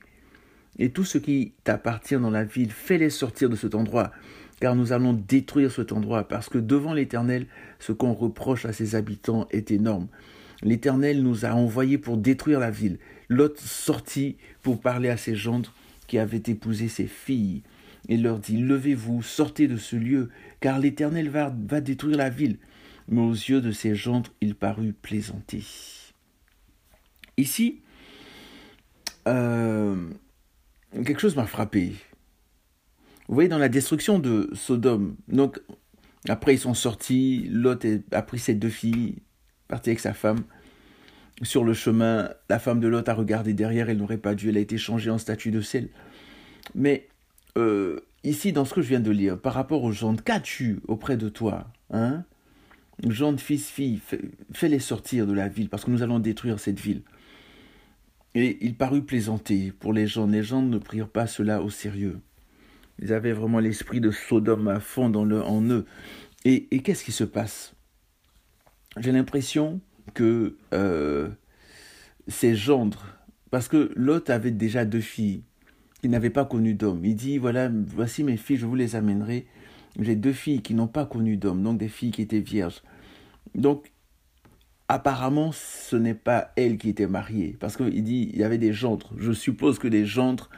et tout ce qui t'appartient dans la ville, fais-les sortir de cet endroit, car nous allons détruire cet endroit, parce que devant l'Éternel, ce qu'on reproche à ses habitants est énorme. L'Éternel nous a envoyés pour détruire la ville. Lot sortit pour parler à ses gendres qui avaient épousé ses filles et leur dit, Levez-vous, sortez de ce lieu, car l'Éternel va, va, détruire la ville. Mais aux yeux de ses gendres, il parut plaisanter. Ici, euh, quelque chose m'a frappé. Vous voyez, dans la destruction de Sodome, donc après ils sont sortis, Lot a pris ses deux filles, parti avec sa femme. Sur le chemin, la femme de Lot a regardé derrière, elle n'aurait pas dû, elle a été changée en statue de sel. Mais euh, ici, dans ce que je viens de lire, par rapport aux gens, qu'as-tu auprès de toi hein Gens, fils, filles, fais-les sortir de la ville, parce que nous allons détruire cette ville. Et il parut plaisanter pour les gens. Les gens ne prirent pas cela au sérieux. Ils avaient vraiment l'esprit de Sodome à fond dans en eux. Et, qu'est-ce qui se passe? J'ai l'impression que euh, gendres, parce que Lot avait déjà deux filles, qui n'avait pas connu d'homme. Il dit, voilà, voici mes filles, je vous les amènerai. J'ai deux filles qui n'ont pas connu d'homme, donc des filles qui étaient vierges. Donc, apparemment, ce n'est pas elle qui était mariée, parce qu'il dit, il y avait des gendres. Je suppose que les gendres,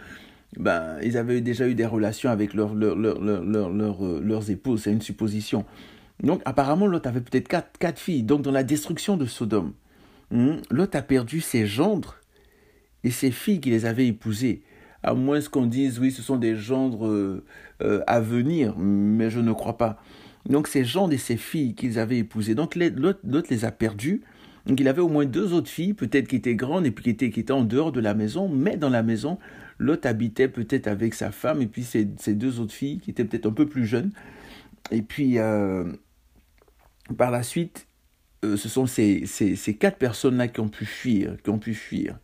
ben, ils avaient déjà eu des relations avec euh, leurs épouses, c'est une supposition. Donc, apparemment, l'autre avait peut-être quatre, filles. Donc, dans la destruction de Sodome, hmm, l'autre a perdu ses gendres et ses filles qui les avaient épousées à moins qu'on dise, oui, ce sont des gendres euh, euh, à venir, mais je ne crois pas. Donc ces gendres et ces filles qu'ils avaient épousées, donc l'autre les a perdus. Donc il avait au moins deux autres filles, peut-être qui étaient grandes et puis qui étaient, en dehors de la maison, mais dans la maison, l'autre habitait peut-être avec sa femme et puis ses, deux autres filles qui étaient peut-être un peu plus jeunes. Et puis euh, par la suite, ce sont ces, ces, quatre personnes-là qui ont pu fuir, qui ont pu fuir.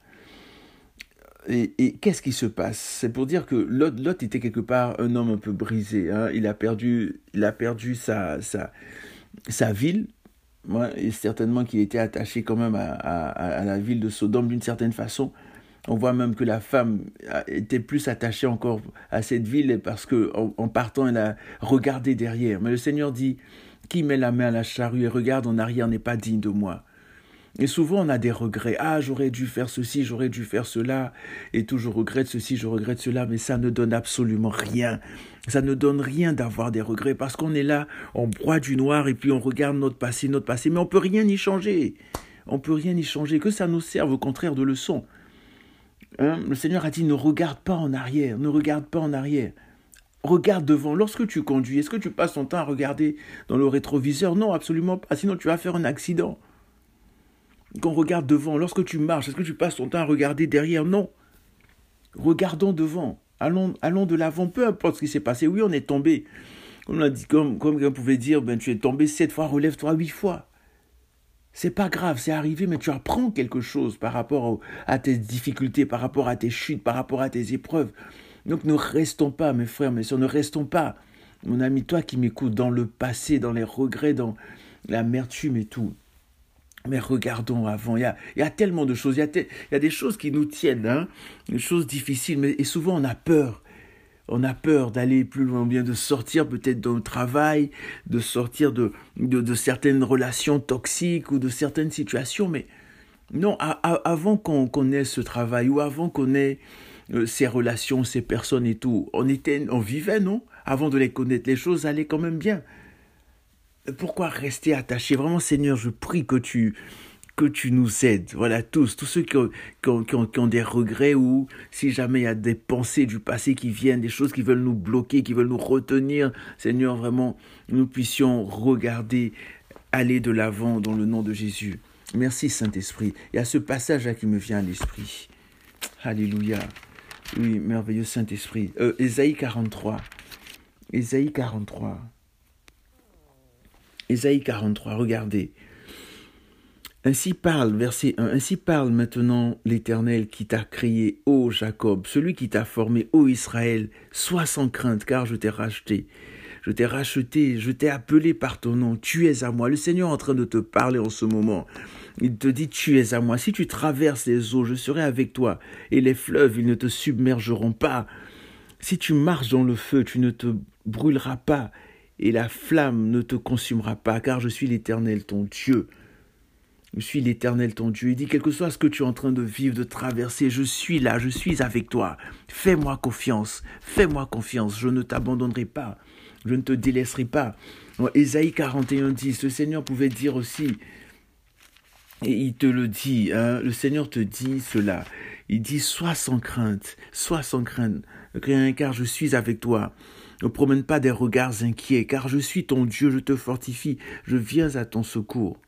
Et, qu'est-ce qui se passe? C'est pour dire que Lot, était quelque part un homme un peu brisé. Hein. Il a perdu, il a perdu sa, sa, sa ville. et certainement qu'il était attaché quand même à, à, la ville de Sodome d'une certaine façon. On voit même que la femme était plus attachée encore à cette ville parce que en, partant, elle a regardé derrière. Mais le Seigneur dit, Qui met la main à la charrue et regarde en arrière n'est pas digne de moi. Et souvent, on a des regrets. Ah, j'aurais dû faire ceci, j'aurais dû faire cela. Et tout, je regrette ceci, je regrette cela. Mais ça ne donne absolument rien. Ça ne donne rien d'avoir des regrets parce qu'on est là, on broie du noir et puis on regarde notre passé, notre passé. Mais on peut rien y changer. On peut rien y changer. Que ça nous serve au contraire de leçon. Hein? Le Seigneur a dit ne regarde pas en arrière, ne regarde pas en arrière. Regarde devant. Lorsque tu conduis, est-ce que tu passes ton temps à regarder dans le rétroviseur? Non, absolument pas. Sinon, tu vas faire un accident. Qu'on regarde devant. Lorsque tu marches, est-ce que tu passes ton temps à regarder derrière? Non. Regardons devant. Allons, allons de l'avant. Peu importe ce qui s'est passé. Oui, on est tombé. Comme on a dit, comme, comme on pouvait dire, ben, tu es tombé sept fois, relève-toi huit fois. C'est pas grave, c'est arrivé, mais tu apprends quelque chose par rapport à tes difficultés, par rapport à tes chutes, par rapport à tes épreuves. Donc ne restons pas, mes frères, mes soeurs, ne restons pas, mon ami, toi qui m'écoutes, dans le passé, dans les regrets, dans l'amertume et tout. Mais regardons avant, il y a, tellement de choses, il y a, des choses qui nous tiennent, hein, des choses difficiles, mais et souvent on a peur. On a peur d'aller plus loin, bien de sortir peut-être d'un travail, de sortir de, certaines relations toxiques ou de certaines situations, mais non, avant qu'on connaisse ce travail ou avant qu'on ait euh, ces relations, ces personnes et tout, on était, on vivait, non? Avant de les connaître, les choses allaient quand même bien. Pourquoi rester attaché? Vraiment, Seigneur, je prie que tu, que tu nous aides. Voilà, tous, tous ceux qui ont, qui, ont, qui, ont, des regrets ou si jamais il y a des pensées du passé qui viennent, des choses qui veulent nous bloquer, qui veulent nous retenir, Seigneur, vraiment, nous puissions regarder, aller de l'avant dans le nom de Jésus. Merci Saint-Esprit. Il y a ce passage-là qui me vient à l'esprit. Alléluia. Oui, merveilleux Saint-Esprit. Euh, Ésaïe 43. Ésaïe 43. Ésaïe 43, regardez. Ainsi parle, verset 1, Ainsi parle maintenant l'Éternel qui t'a créé, ô Jacob, celui qui t'a formé, ô Israël, sois sans crainte, car je t'ai racheté. Je t'ai racheté, je t'ai appelé par ton nom, tu es à moi. Le Seigneur est en train de te parler en ce moment. Il te dit, tu es à moi. Si tu traverses les eaux, je serai avec toi. Et les fleuves, ils ne te submergeront pas. Si tu marches dans le feu, tu ne te brûleras pas. Et la flamme ne te consumera pas, car je suis l'Éternel, ton Dieu. Je suis l'Éternel ton Dieu. Il dit, quel que soit ce que tu es en train de vivre, de traverser, je suis là, je suis avec toi. Fais-moi confiance, fais-moi confiance, je ne t'abandonnerai pas, je ne te délaisserai pas. Ésaïe 41 dit, le Seigneur pouvait dire aussi, et il te le dit, hein, le Seigneur te dit cela. Il dit, sois sans crainte, sois sans crainte, car je suis avec toi. Ne promène pas des regards inquiets, car je suis ton Dieu, je te fortifie, je viens à ton secours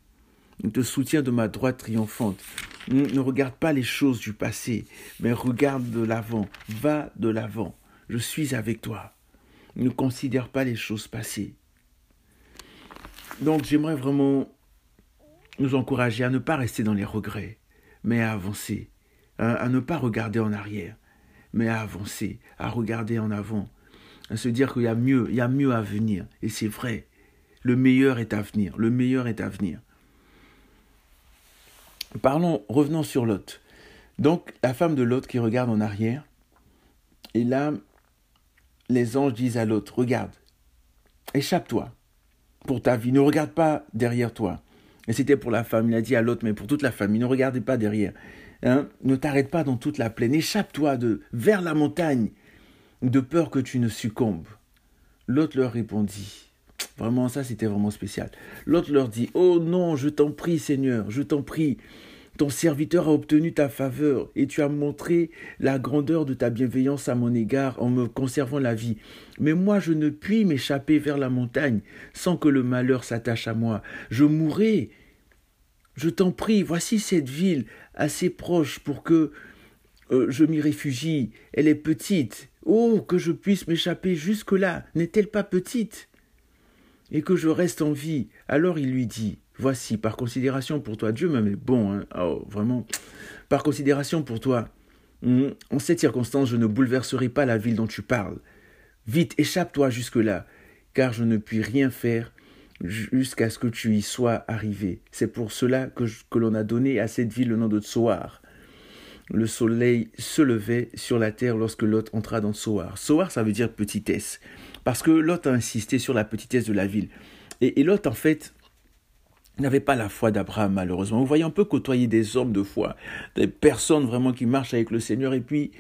te soutiens de ma droite triomphante. Ne regarde pas les choses du passé, mais regarde de l'avant. Va de l'avant. Je suis avec toi. Ne considère pas les choses passées. Donc j'aimerais vraiment nous encourager à ne pas rester dans les regrets, mais à avancer, à, ne pas regarder en arrière, mais à avancer, à regarder en avant, à se dire qu'il y a mieux, il y a mieux à venir. Et c'est vrai, le meilleur est à venir, le meilleur est à venir. Parlons, revenons sur Lot. Donc, la femme de Lot qui regarde en arrière, et là, les anges disent à Lot, regarde, échappe-toi pour ta vie, ne regarde pas derrière toi. Et c'était pour la femme, il a dit à Lot, mais pour toute la famille, ne regardez pas derrière. Hein, ne t'arrête pas dans toute la plaine, échappe-toi de vers la montagne, de peur que tu ne succombes. Lot leur répondit, Vraiment, ça, c'était vraiment spécial. L'autre leur dit, Oh non, je t'en prie, Seigneur, je t'en prie. Ton serviteur a obtenu ta faveur et tu as montré la grandeur de ta bienveillance à mon égard en me conservant la vie. Mais moi je ne puis m'échapper vers la montagne sans que le malheur s'attache à moi. Je mourrai. Je t'en prie, voici cette ville assez proche pour que euh, je m'y réfugie. Elle est petite. Oh, que je puisse m'échapper jusque-là. N'est-elle pas petite? Et que je reste en vie. Alors il lui dit, voici, par considération pour toi, Dieu m'aimait bon, hein, oh, vraiment, par considération pour toi, hmm, en cette circonstance, je ne bouleverserai pas la ville dont tu parles. Vite, échappe-toi jusque-là, car je ne puis rien faire jusqu'à ce que tu y sois arrivé. C'est pour cela que, que l'on a donné à cette ville le nom de Tsoar. Le soleil se levait sur la terre lorsque Lot entra dans Tsoar. Tsoar, ça veut dire petitesse. Parce que Lot a insisté sur la petitesse de la ville. Et, et Lot, en fait, n'avait pas la foi d'Abraham, malheureusement. Vous voyez, on peut côtoyer des hommes de foi, des personnes vraiment qui marchent avec le Seigneur, et puis,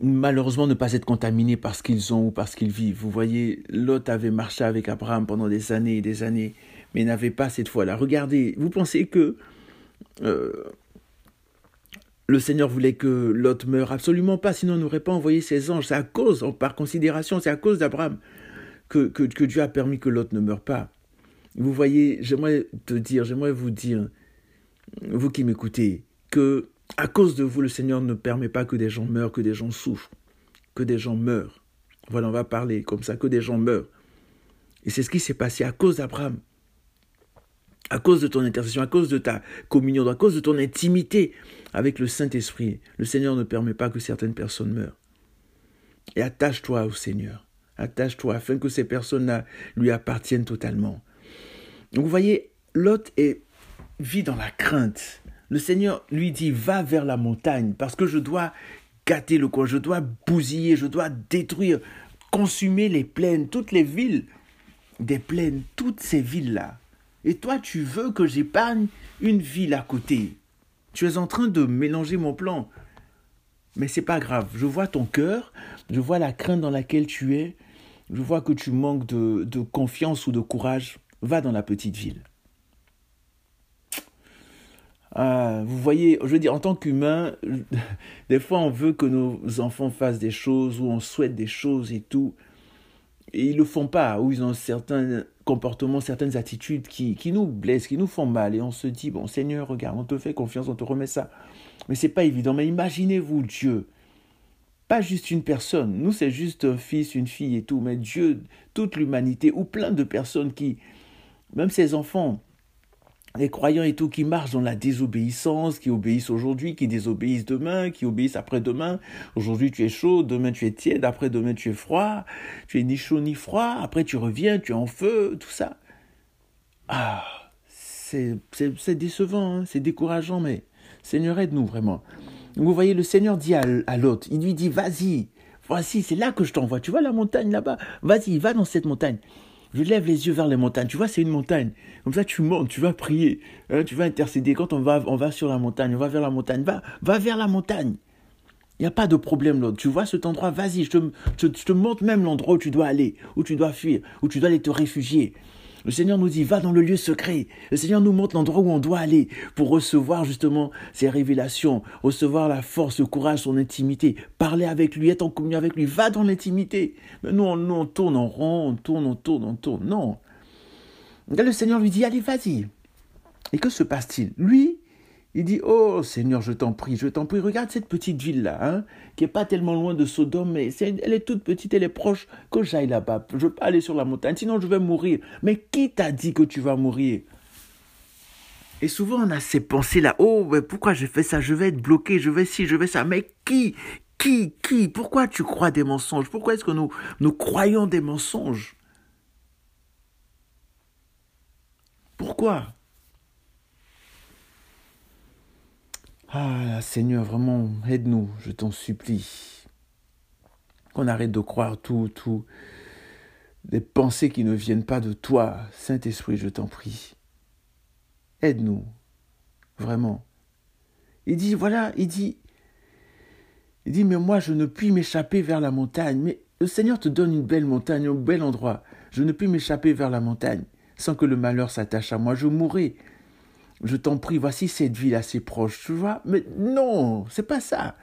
malheureusement, ne pas être contaminé par ce qu'ils ont ou par ce qu'ils vivent. Vous voyez, Lot avait marché avec Abraham pendant des années et des années, mais n'avait pas cette foi-là. Regardez, vous pensez que euh, le Seigneur voulait que Lot meure? Absolument pas, sinon il n'aurait pas envoyé ses anges. C'est à cause, par considération, c'est à cause d'Abraham que, que, que, Dieu a permis que Lot ne meure pas. Vous voyez, j'aimerais te dire, j'aimerais vous dire, vous qui m'écoutez, que à cause de vous, le Seigneur ne permet pas que des gens meurent, que des gens souffrent, que des gens meurent. Voilà, on va parler comme ça, que des gens meurent. Et c'est ce qui s'est passé à cause d'Abraham à cause de ton intercession, à cause de ta communion, à cause de ton intimité avec le Saint-Esprit, le Seigneur ne permet pas que certaines personnes meurent. Et attache-toi au Seigneur. Attache-toi afin que ces personnes-là lui appartiennent totalement. Donc vous voyez, Lot est, vit dans la crainte. Le Seigneur lui dit, va vers la montagne parce que je dois gâter le coin, je dois bousiller, je dois détruire, consumer les plaines, toutes les villes des plaines, toutes ces villes-là et toi, tu veux que j'épargne une ville à côté. Tu es en train de mélanger mon plan. Mais c'est pas grave. Je vois ton cœur, je vois la crainte dans laquelle tu es, je vois que tu manques de, de confiance ou de courage. Va dans la petite ville. Ah, vous voyez, je veux dire, en tant qu'humain, *laughs* des fois on veut que nos enfants fassent des choses ou on souhaite des choses et tout. Et ils le font pas, ou ils ont certains comportements, certaines attitudes qui, qui nous blessent, qui nous font mal, et on se dit, bon Seigneur, regarde, on te fait confiance, on te remet ça. Mais c'est pas évident, mais imaginez-vous Dieu, pas juste une personne, nous c'est juste un fils, une fille et tout, mais Dieu, toute l'humanité, ou plein de personnes qui, même ses enfants, les croyants et tout qui marchent dans la désobéissance, qui obéissent aujourd'hui, qui désobéissent demain, qui obéissent après-demain. Aujourd'hui tu es chaud, demain tu es tiède, après-demain tu es froid, tu es ni chaud ni froid, après tu reviens, tu es en feu, tout ça. Ah, c'est décevant, hein, c'est décourageant, mais Seigneur aide-nous vraiment. Vous voyez, le Seigneur dit à, à l'autre, il lui dit, vas-y, voici, c'est là que je t'envoie. Tu vois la montagne là-bas? Vas-y, va dans cette montagne. Je lève les yeux vers les montagnes. Tu vois, c'est une montagne. Comme ça, tu montes, tu vas prier, hein, tu vas intercéder. Quand on va, on va sur la montagne, on va vers la montagne. Va, va vers la montagne. Il n'y a pas de problème là. Tu vois cet endroit, vas-y, je te, je te montre même l'endroit où tu dois aller, où tu dois fuir, où tu dois aller te réfugier. Le Seigneur nous dit, va dans le lieu secret. Le Seigneur nous montre l'endroit où on doit aller pour recevoir justement ses révélations, recevoir la force, le courage, son intimité, parler avec lui, être en communion avec lui. Va dans l'intimité. Mais nous, on, nous, on tourne on tourne, on tourne, on tourne. Non. Le Seigneur lui dit, allez, vas-y. Et que se passe-t-il? Lui, il dit Oh Seigneur, je t'en prie, je t'en prie, regarde cette petite ville-là, hein, qui est pas tellement loin de Sodome, mais elle est toute petite, elle est proche, que j'aille là-bas. Je pas aller sur la montagne, sinon je vais mourir. Mais qui t'a dit que tu vas mourir? Et souvent on a ces pensées-là. Oh, mais pourquoi je fais ça? Je vais être bloqué, je vais ci, je vais ça. Mais qui Qui Qui Pourquoi tu crois des mensonges? Pourquoi est-ce que nous, nous croyons des mensonges? Pourquoi? Ah, Seigneur, vraiment, aide-nous, je t'en supplie. Qu'on arrête de croire tout, tout, des pensées qui ne viennent pas de toi. Saint-Esprit, je t'en prie. Aide-nous, vraiment. Il dit, voilà, il dit, il dit, mais moi, je ne puis m'échapper vers la montagne. Mais le Seigneur te donne une belle montagne, un bel endroit. Je ne puis m'échapper vers la montagne sans que le malheur s'attache à moi. Je mourrai je t'en prie, voici cette ville assez proche, tu vois. Mais non, c'est pas ça.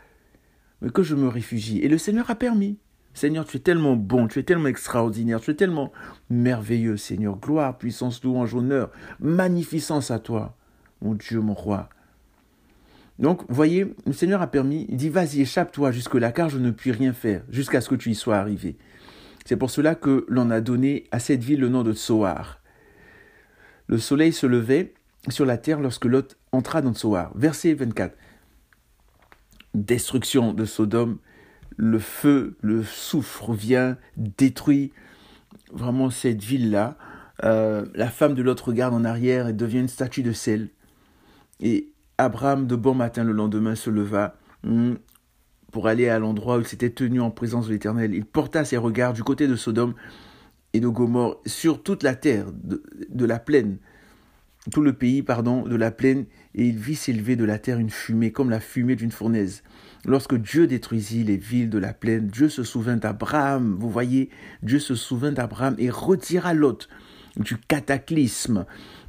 Mais que je me réfugie. Et le Seigneur a permis. Seigneur, tu es tellement bon, tu es tellement extraordinaire, tu es tellement merveilleux, Seigneur. Gloire, puissance, louange, honneur, magnificence à toi, mon Dieu, mon roi. Donc, voyez, le Seigneur a permis, il dit, vas-y, échappe-toi jusque-là, car je ne puis rien faire, jusqu'à ce que tu y sois arrivé. C'est pour cela que l'on a donné à cette ville le nom de Tsoar. Le soleil se levait, sur la terre lorsque Lot entra dans Tsoar. Verset 24. Destruction de Sodome, le feu, le soufre vient, détruit vraiment cette ville-là. Euh, la femme de Lot regarde en arrière et devient une statue de sel. Et Abraham, de bon matin le lendemain, se leva hmm, pour aller à l'endroit où il s'était tenu en présence de l'Éternel. Il porta ses regards du côté de Sodome et de Gomorre sur toute la terre de, la plaine, tout le pays, pardon, de la plaine, et il vit s'élever de la terre une fumée, comme la fumée d'une fournaise. Lorsque Dieu détruisit les villes de la plaine, Dieu se souvint d'Abraham, vous voyez, Dieu se souvint d'Abraham et retira Lot du cataclysme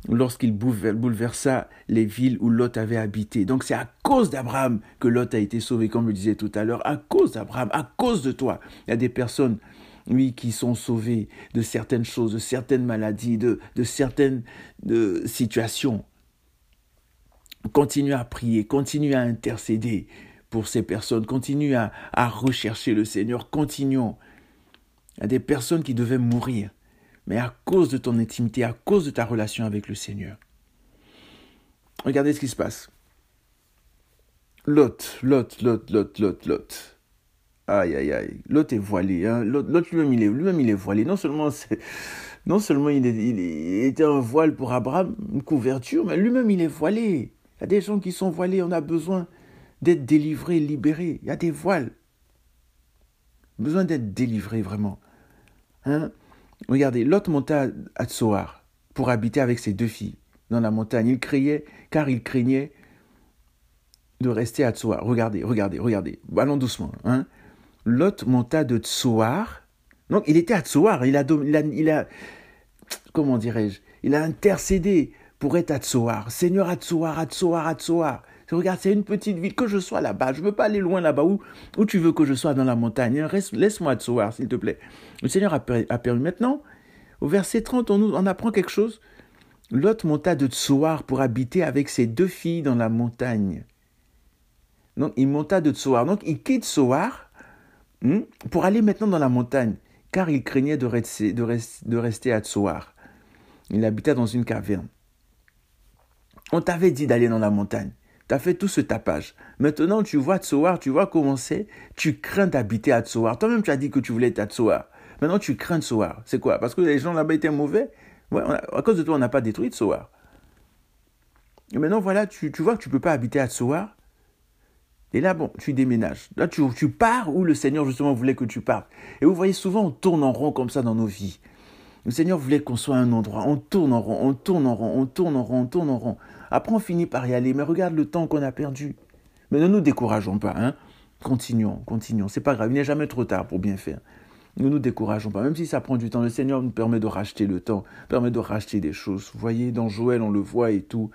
lorsqu'il bouleversa les villes où Lot avait habité. Donc c'est à cause d'Abraham que Lot a été sauvé, comme je le disais tout à l'heure, à cause d'Abraham, à cause de toi. Il y a des personnes oui, qui sont sauvées de certaines choses, de certaines maladies, de, certaines situations. Continue à prier, continue à intercéder pour ces personnes, continue à, à rechercher le Seigneur, continuons. Il y a des personnes qui devaient mourir mais à cause de ton intimité, à cause de ta relation avec le Seigneur. Regardez ce qui se passe. Lot, Lot, Lot, Lot, Lot, Lot. Aïe, aïe, aïe. Lot est voilé. Hein. Lot, lui-même, il est, voilé. Non seulement, non seulement il, était un voile pour Abraham, une couverture, mais lui-même, il est voilé. Il y a des gens qui sont voilés. On a besoin d'être délivrés, libérés. Il y a des voiles. Besoin d'être délivré, vraiment. Hein? Regardez, Lot monta à Tsoar pour habiter avec ses deux filles dans la montagne. Il criait car il craignait de rester à Tsoar. Regardez, regardez, regardez. Allons doucement. Hein. Lot monta de Tsoar. Donc il était à Tsoar. Il a, il a, comment dirais-je? Il a intercédé pour être à Tsoar. Seigneur à Tsoar, à Tsoar, à Tsoar. Regarde, c'est une petite ville, que je sois là-bas. Je ne veux pas aller loin là-bas. Où, où tu veux que je sois dans la montagne? Laisse-moi à Tsoar, s'il te plaît. Le Seigneur a, permis. Maintenant, au verset 30, on, on apprend quelque chose. Lot monta de Tsoar pour habiter avec ses deux filles dans la montagne. Donc, il monta de Tsoar. Donc, il quitte Tsoar pour aller maintenant dans la montagne, car il craignait de rester, à Tsoar. Il habitait dans une caverne. On t'avait dit d'aller dans la montagne. Tu as fait tout ce tapage. Maintenant, tu vois Tsoar, tu vois comment c'est. Tu crains d'habiter à Tsoar. Toi-même, tu as dit que tu voulais être à Tsoar. Maintenant, tu crains Tsoar. C'est quoi? Parce que les gens là-bas étaient mauvais? Ouais, À cause de toi, on n'a pas détruit Tsoar. Et maintenant, voilà, tu, vois que tu ne peux pas habiter à Tsoar. Et là, bon, tu déménages. Là, tu, pars où le Seigneur, justement, voulait que tu partes. Et vous voyez, souvent, on tourne en rond comme ça dans nos vies. Le Seigneur voulait qu'on soit à un endroit. On tourne en rond, on tourne en rond, on tourne en rond, on tourne en rond. Après, on finit par y aller. Mais regarde le temps qu'on a perdu. Mais ne nous décourageons pas. Hein. Continuons, continuons. C'est pas grave. Il n'est jamais trop tard pour bien faire. Ne nous décourageons pas. Même si ça prend du temps, le Seigneur nous permet de racheter le temps, permet de racheter des choses. Vous voyez, dans Joël, on le voit et tout.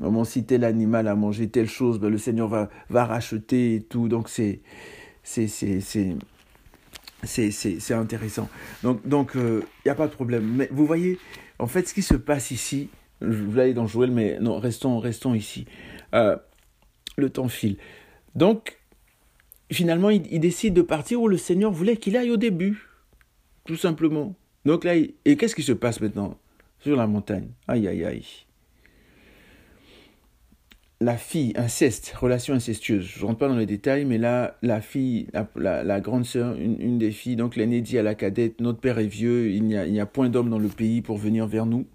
Comment si tel animal a mangé telle chose, ben, le Seigneur va, va racheter et tout. Donc c'est c'est intéressant. Donc il donc, n'y euh, a pas de problème. Mais vous voyez, en fait, ce qui se passe ici, je voulais aller dans Joël, mais non, restons, restons ici. Euh, le temps file. Donc, finalement, il, décide de partir où le Seigneur voulait qu'il aille au début. Tout simplement. Donc là, et qu'est-ce qui se passe maintenant Sur la montagne? Aïe, aïe, aïe. La fille, inceste, relation incestueuse. Je ne rentre pas dans les détails, mais là, la fille, la, grande sœur, une, des filles, donc l'aînée dit à la cadette, notre père est vieux, il n'y a, a point d'homme dans le pays pour venir vers nous.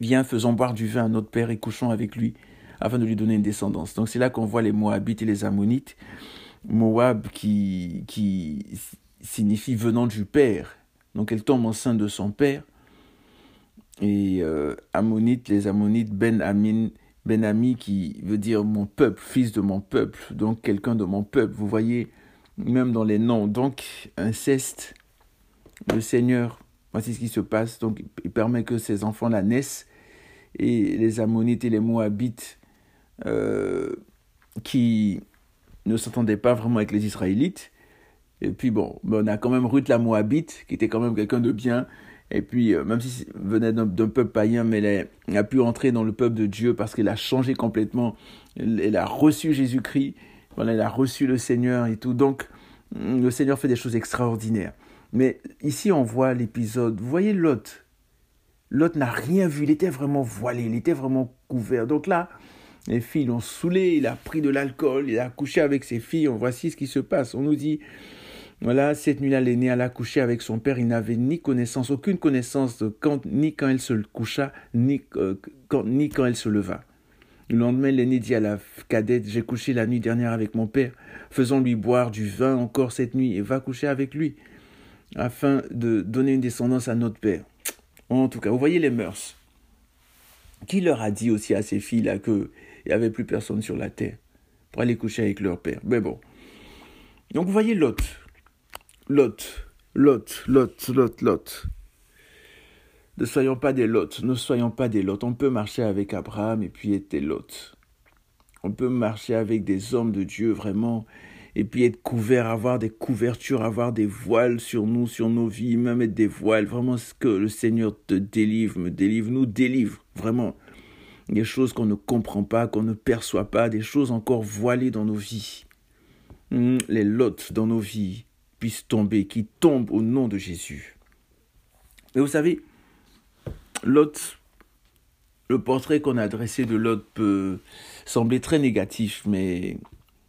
Viens, faisons boire du vin à notre père et couchons avec lui, afin de lui donner une descendance. Donc c'est là qu'on voit les Moabites et les Ammonites. Moab qui, qui signifie venant du père. Donc elle tombe enceinte de son père. Et euh, Ammonite, les Ammonites, Ben Amin, Ben Ami qui veut dire mon peuple, fils de mon peuple, donc quelqu'un de mon peuple. Vous voyez, même dans les noms. Donc inceste, le Seigneur Voici ce qui se passe. Donc, il permet que ces enfants-là naissent. Et les Ammonites et les Moabites, euh, qui ne s'entendaient pas vraiment avec les Israélites. Et puis, bon, on a quand même Ruth la Moabite, qui était quand même quelqu'un de bien. Et puis, euh, même si venait d'un peuple païen, mais elle a, pu entrer dans le peuple de Dieu parce qu'elle a changé complètement. Elle, a reçu Jésus-Christ. Elle a reçu le Seigneur et tout. Donc, le Seigneur fait des choses extraordinaires. Mais ici, on voit l'épisode. Vous voyez Lot. Lot n'a rien vu. Il était vraiment voilé. Il était vraiment couvert. Donc là, les filles l'ont saoulé. Il a pris de l'alcool. Il a couché avec ses filles. Voici ce qui se passe. On nous dit voilà, cette nuit-là, l'aîné alla coucher avec son père. Il n'avait ni connaissance, aucune connaissance quand, ni quand elle se coucha, ni, euh, quand, ni quand elle se leva. Le lendemain, l'aîné dit à la cadette J'ai couché la nuit dernière avec mon père. Faisons-lui boire du vin encore cette nuit et va coucher avec lui. afin de donner une descendance à notre père. En tout cas, vous voyez les mœurs. Qui leur a dit aussi à ces filles-là qu'il n'y avait plus personne sur la terre pour aller coucher avec leur père? Mais bon. Donc vous voyez Lot. Lot, Lot, Lot, Lot, Lot. Ne soyons pas des Lot, ne soyons pas des Lot. On peut marcher avec Abraham et puis être des Lot. On peut marcher avec des hommes de Dieu vraiment et puis être couvert, avoir des couvertures, avoir des voiles sur nous, sur nos vies, même être des voiles. Vraiment, ce que le Seigneur te délivre, me délivre, nous délivre, vraiment. Des choses qu'on ne comprend pas, qu'on ne perçoit pas, des choses encore voilées dans nos vies. Hmm, les lots dans nos vies puissent tomber, qui tombent au nom de Jésus. Et vous savez, Lot, le portrait qu'on a dressé de Lot peut sembler très négatif, mais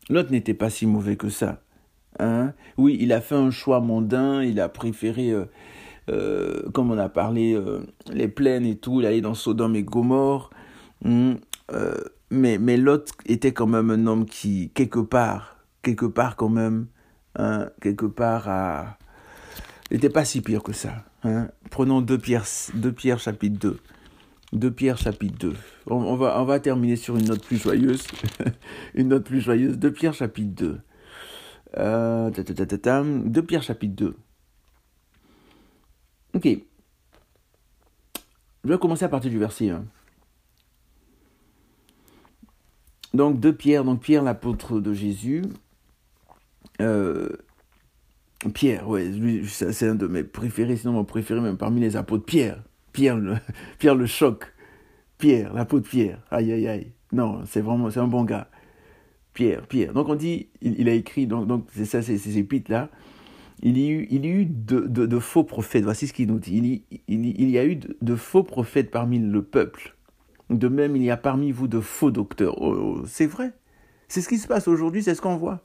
L'autre n'était pas si mauvais que ça. Hein oui, il a fait un choix mondain, il a préféré, euh, euh, comme on a parlé, euh, les plaines et tout, il allait dans Sodome et Gomorre. Hmm, mais mais Lot était quand même un homme qui, quelque part, quelque part quand même, hein, quelque part, a... n'était pas si pire que ça. Hein Prenons 2 Pierre, 2 Pierre chapitre 2. 2 Pierre chapitre 2. On, va, terminer sur une note plus joyeuse. *laughs* une note plus joyeuse. 2 Pierre chapitre 2. Euh, 2 Pierre chapitre 2. Ok. Je vais commencer à partir du verset 1. Donc 2 Pierre, donc Pierre l'apôtre de Jésus. Euh, Pierre, ouais, c'est un de mes préférés, sinon mon préféré même parmi les apôtres. Pierre, Pierre le, *laughs* Pierre le choc. Pierre, la peau de Pierre. Aïe, aïe, aïe. Non, c'est vraiment, c'est un bon gars. Pierre, Pierre. Donc on dit, il, a écrit, donc, donc c'est ça, c'est ces épîtres-là. Il y a eu, il y eu de, de, faux prophètes. Voici ce qu'il nous dit. Il y, il, il y a eu de, faux prophètes parmi le peuple. De même, il y a parmi vous de faux docteurs. Oh, oh, c'est vrai. C'est ce qui se passe aujourd'hui, c'est ce qu'on voit.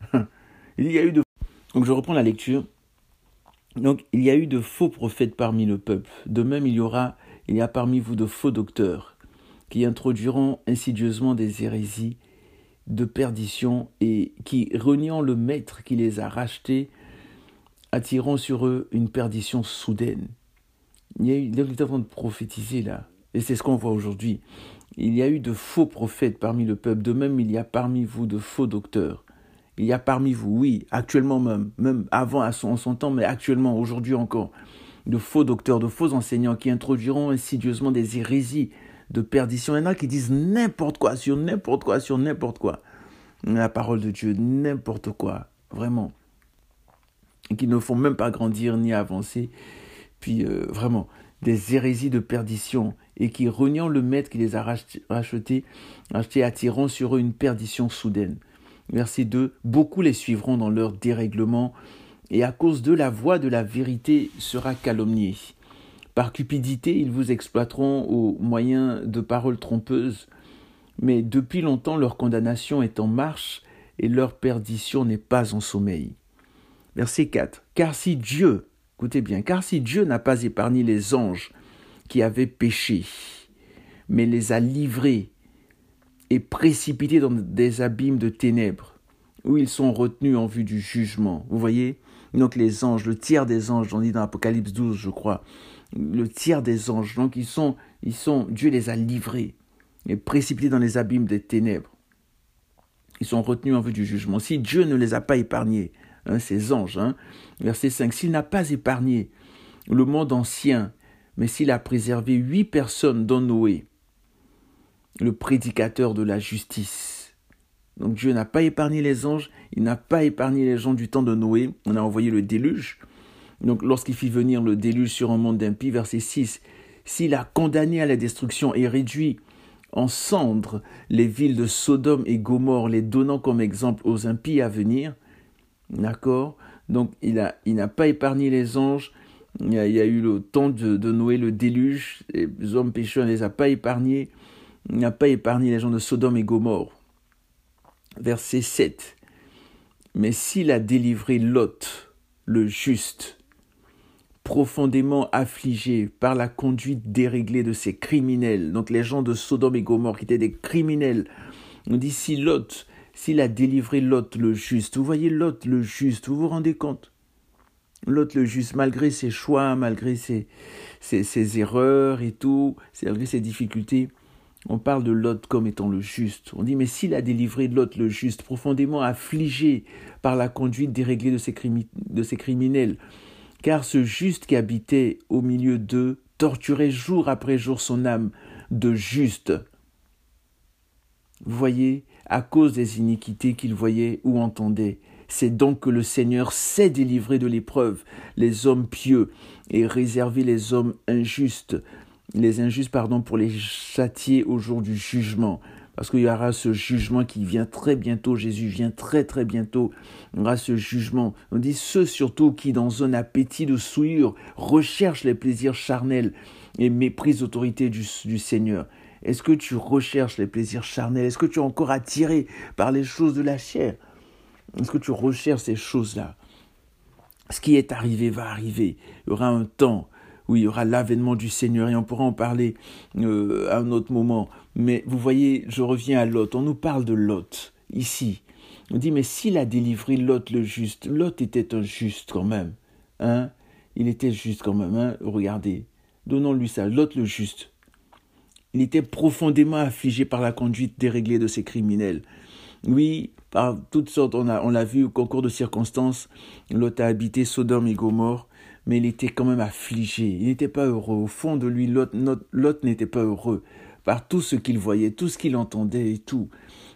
*laughs* il y a eu de. Donc je reprends la lecture. Donc, il y a eu de faux prophètes parmi le peuple. De même, il y aura, il y a parmi vous de faux docteurs qui introduiront insidieusement des hérésies de perdition et qui, reniant le maître qui les a rachetés, attireront sur eux une perdition soudaine. Il y a eu, il est de prophétiser là, et c'est ce qu'on voit aujourd'hui. Il y a eu de faux prophètes parmi le peuple, de même il y a parmi vous de faux docteurs il y a parmi vous, oui, actuellement même, même avant à son, son temps, mais actuellement, aujourd'hui encore, de faux docteurs, de faux enseignants qui introduiront insidieusement des hérésies de perdition. Il y en a qui disent n'importe quoi sur n'importe quoi sur n'importe quoi. La parole de Dieu, n'importe quoi, vraiment. Et qui ne font même pas grandir ni avancer. Puis euh, vraiment, des hérésies de perdition et qui, reniant le maître qui les a rachetés, rachetés attirant sur eux une perdition soudaine. Verset 2, Beaucoup les suivront dans leur dérèglement, et à cause de la voix de la vérité sera calomniée. Par cupidité, ils vous exploiteront au moyen de paroles trompeuses, mais depuis longtemps leur condamnation est en marche, et leur perdition n'est pas en sommeil. Verset 4. Car si Dieu, écoutez bien, car si Dieu n'a pas épargné les anges qui avaient péché, mais les a livrés et précipités dans des abîmes de ténèbres, où ils sont retenus en vue du jugement. Vous voyez? Donc les anges, le tiers des anges, on dit dans Apocalypse 12, je crois, le tiers des anges, donc ils sont, ils sont, Dieu les a livrés et précipités dans les abîmes des ténèbres. Ils sont retenus en vue du jugement. Si Dieu ne les a pas épargnés, hein, ces anges, hein, verset 5, s'il n'a pas épargné le monde ancien, mais s'il a préservé huit personnes dont Noé, le prédicateur de la justice. Donc Dieu n'a pas épargné les anges, il n'a pas épargné les gens du temps de Noé, on a envoyé le déluge. Donc lorsqu'il fit venir le déluge sur un monde d'impie, verset 6, s'il a condamné à la destruction et réduit en cendres les villes de Sodome et Gomorre, les donnant comme exemple aux impies à venir, d'accord? Donc il n'a il pas épargné les anges, il y, a, eu le temps de, Noé, le déluge, les hommes pécheurs ne les a pas épargnés, n'a pas épargné les gens de Sodome et Gomorre. Verset 7. Mais s'il a délivré Lot, le juste, profondément affligé par la conduite déréglée de ces criminels, donc les gens de Sodome et Gomorre qui étaient des criminels, on dit si Lot, s'il a délivré Lot le juste, vous voyez Lot le juste, vous vous rendez compte? L'autre le juste, malgré ses choix, malgré ses, ses, erreurs et tout, malgré ses difficultés, on parle de Lot comme étant le juste. On dit, mais s'il a délivré Lot le juste, profondément affligé par la conduite déréglée de ces criminels, car ce juste qui habitait au milieu d'eux torturait jour après jour son âme de juste. Vous voyez, à cause des iniquités qu'il voyait ou entendait. C'est donc que le Seigneur sait délivrer de l'épreuve les hommes pieux et réserver les hommes injustes, les injustes, pardon, pour les châtier au jour du jugement. Parce qu'il y aura ce jugement qui vient très bientôt, Jésus vient très très bientôt, il y aura ce jugement. On dit ceux surtout qui, dans un appétit de souillure, recherchent les plaisirs charnels et méprisent l'autorité du, du Seigneur. Est-ce que tu recherches les plaisirs charnels? Est-ce que tu es encore attiré par les choses de la chair? Est-ce que tu recherches ces choses-là? Ce qui est arrivé va arriver. Il y aura un temps où il y aura l'avènement du Seigneur et on pourra en parler euh, à un autre moment. Mais vous voyez, je reviens à Lot. On nous parle de Lot ici. On dit, mais s'il a délivré Lot le juste, Lot était un juste quand même. Hein? Il était juste quand même. Hein? Regardez, donnons-lui ça. Lot le juste. Il était profondément affligé par la conduite déréglée de ces criminels. Oui, par toutes sortes, on l'a vu au concours de circonstances, Lot a habité Sodome et Gomorre, mais il était quand même affligé, il n'était pas heureux. Au fond de lui, Lot n'était pas heureux par tout ce qu'il voyait, tout ce qu'il entendait et tout.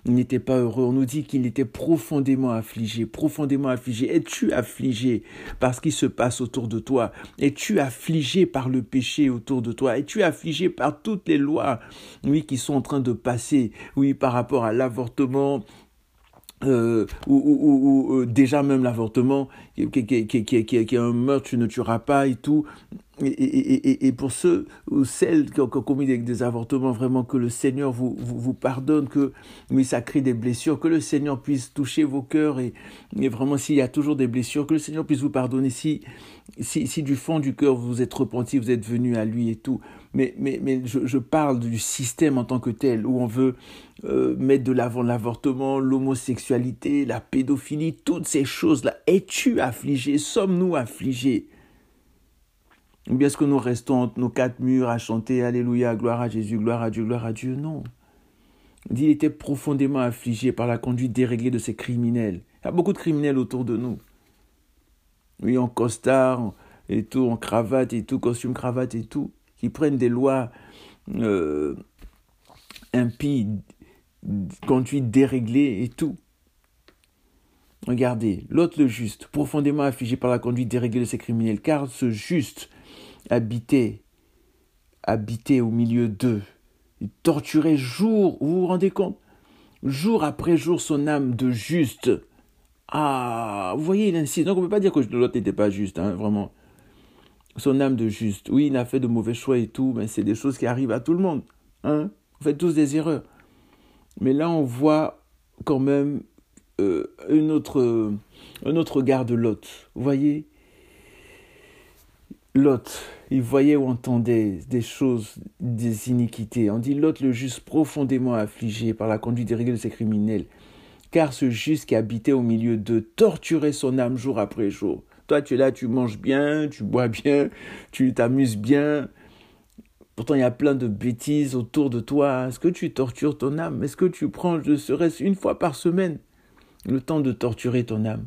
Il n'était pas heureux. On nous dit qu'il était profondément affligé, profondément affligé. Es-tu affligé par ce qui se passe autour de toi? Es-tu affligé par le péché autour de toi? Es-tu affligé par toutes les lois, oui, qui sont en train de passer, oui, par rapport à l'avortement, euh, ou, euh, déjà même l'avortement, qui, qui, qui, qui, est un meurtre, tu ne tueras pas et tout. Et, et, et, pour ceux ou celles qui ont, commis des, avortements, vraiment que le Seigneur vous, vous, pardonne, que ça crée des blessures, que le Seigneur puisse toucher vos cœurs et, et vraiment s'il y a toujours des blessures, que le Seigneur puisse vous pardonner si, si, si du fond du cœur vous êtes repenti, vous êtes venu à lui et tout. Mais, je parle du système en tant que tel, où on veut euh, mettre de l'avant l'avortement, l'homosexualité, la pédophilie, toutes ces choses-là. Es-tu affligé? Sommes-nous affligés? Ou bien est-ce que nous restons entre nos quatre murs à chanter Alléluia, gloire à Jésus, gloire à Dieu, gloire à Dieu? Non. Il était profondément affligé par la conduite déréglée de ces criminels. Il y a beaucoup de criminels autour de nous. Oui, en costard et tout, en cravate et tout, costume cravate et tout, qui prennent des lois euh, impies, conduite déréglée et tout. Regardez, l'autre le juste, profondément affligé par la conduite déréglée de ces criminels, car ce juste habitait, habitait au milieu d'eux. Il torturait jour, vous vous rendez compte? Jour après jour son âme de juste. Ah, vous voyez, il insiste. Donc on ne peut pas dire que l'autre n'était pas juste, hein, vraiment. Son âme de juste. Oui, il a fait de mauvais choix et tout, mais c'est des choses qui arrivent à tout le monde. Hein on fait tous des erreurs. Mais là, on voit quand même euh, autre, un autre regard de Lot. Vous voyez? Lot, il voyait ou entendait des choses, des iniquités. On dit Lot le juste profondément affligé par la conduite des de ses criminels, car ce juste qui habitait au milieu d'eux torturait son âme jour après jour. Toi, tu es là, tu manges bien, tu bois bien, tu t'amuses bien. Pourtant, il y a plein de bêtises autour de toi. Est-ce que tu tortures ton âme? Est-ce que tu prends, ne serait-ce une fois par semaine, le temps de torturer ton âme?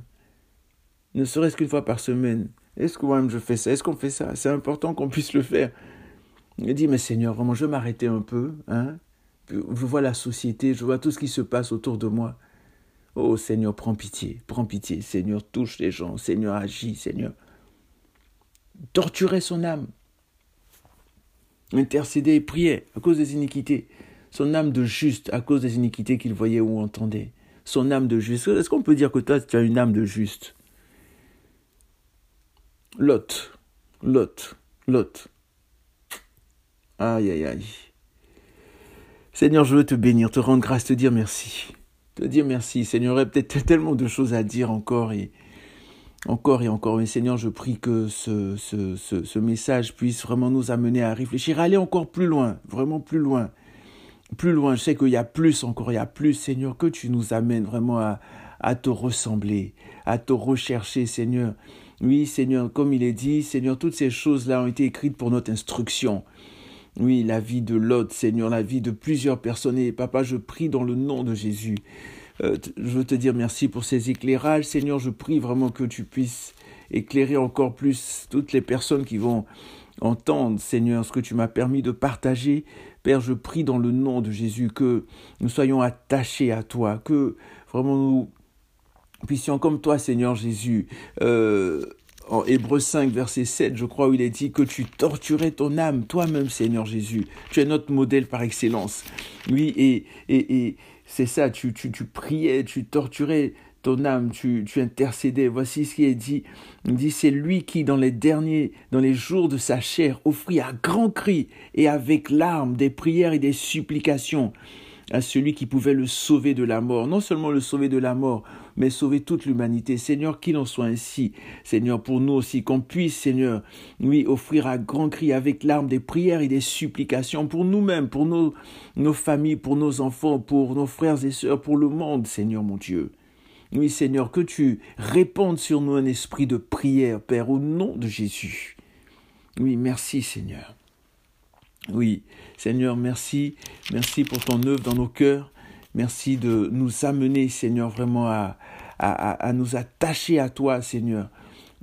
Ne serait-ce qu'une fois par semaine est-ce que moi-même je fais ça? Est-ce qu'on fait ça? C'est important qu'on puisse le faire. Il dit, mais Seigneur, vraiment, je vais m'arrêter un peu. Hein je vois la société, je vois tout ce qui se passe autour de moi. Oh Seigneur, prends pitié, prends pitié. Seigneur, touche les gens. Seigneur, agis, Seigneur. Torturer son âme. Intercéder et à cause des iniquités. Son âme de juste à cause des iniquités qu'il voyait ou entendait. Son âme de juste. Est-ce qu'on peut dire que toi, tu as une âme de juste? Lot, Lot, Lot. Aïe, aïe, aïe. Seigneur, je veux te bénir, te rendre grâce, te dire merci. Te dire merci. Seigneur, il y aurait peut-être *laughs* tellement de choses à dire encore et encore et encore. Mais Seigneur, je prie que ce, message puisse vraiment nous amener à réfléchir, à aller encore plus loin, vraiment plus loin. Plus loin, je sais qu'il y a plus encore, il y a plus, Seigneur, que tu nous amènes vraiment à, à te ressembler, à te rechercher, Seigneur. Oui, Seigneur, comme il est dit, Seigneur, toutes ces choses-là ont été écrites pour notre instruction. Oui, la vie de l'autre, Seigneur, la vie de plusieurs personnes. Et papa, je prie dans le nom de Jésus. Euh, je veux te dire merci pour ces éclairages. Seigneur, je prie vraiment que tu puisses éclairer encore plus toutes les personnes qui vont entendre, Seigneur, ce que tu m'as permis de partager. Père, je prie dans le nom de Jésus que nous soyons attachés à toi, que vraiment nous puissions, comme toi, Seigneur Jésus, euh, en Hébreu 5, verset 7, je crois, où il est dit que tu torturais ton âme, toi-même, Seigneur Jésus. Tu es notre modèle par excellence. Oui, et, et, et c'est ça, tu, tu, tu priais, tu torturais ton âme, tu, tu intercédais. Voici ce qui est dit. Il dit, c'est lui qui, dans les derniers, dans les jours de sa chair, offrit à grands cris et avec larmes des prières et des supplications à celui qui pouvait le sauver de la mort. Non seulement le sauver de la mort, mais sauver toute l'humanité. Seigneur, qu'il en soit ainsi. Seigneur, pour nous aussi, qu'on puisse, Seigneur, lui offrir à grands cris avec larmes des prières et des supplications pour nous-mêmes, pour nos, nos familles, pour nos enfants, pour nos frères et sœurs, pour le monde, Seigneur mon Dieu. Oui, Seigneur, que tu répandes sur nous un esprit de prière, Père, au nom de Jésus. Oui, merci, Seigneur. Oui, Seigneur, merci. Merci pour ton œuvre dans nos cœurs. Merci de nous amener, Seigneur, vraiment à, à, nous attacher à toi, Seigneur.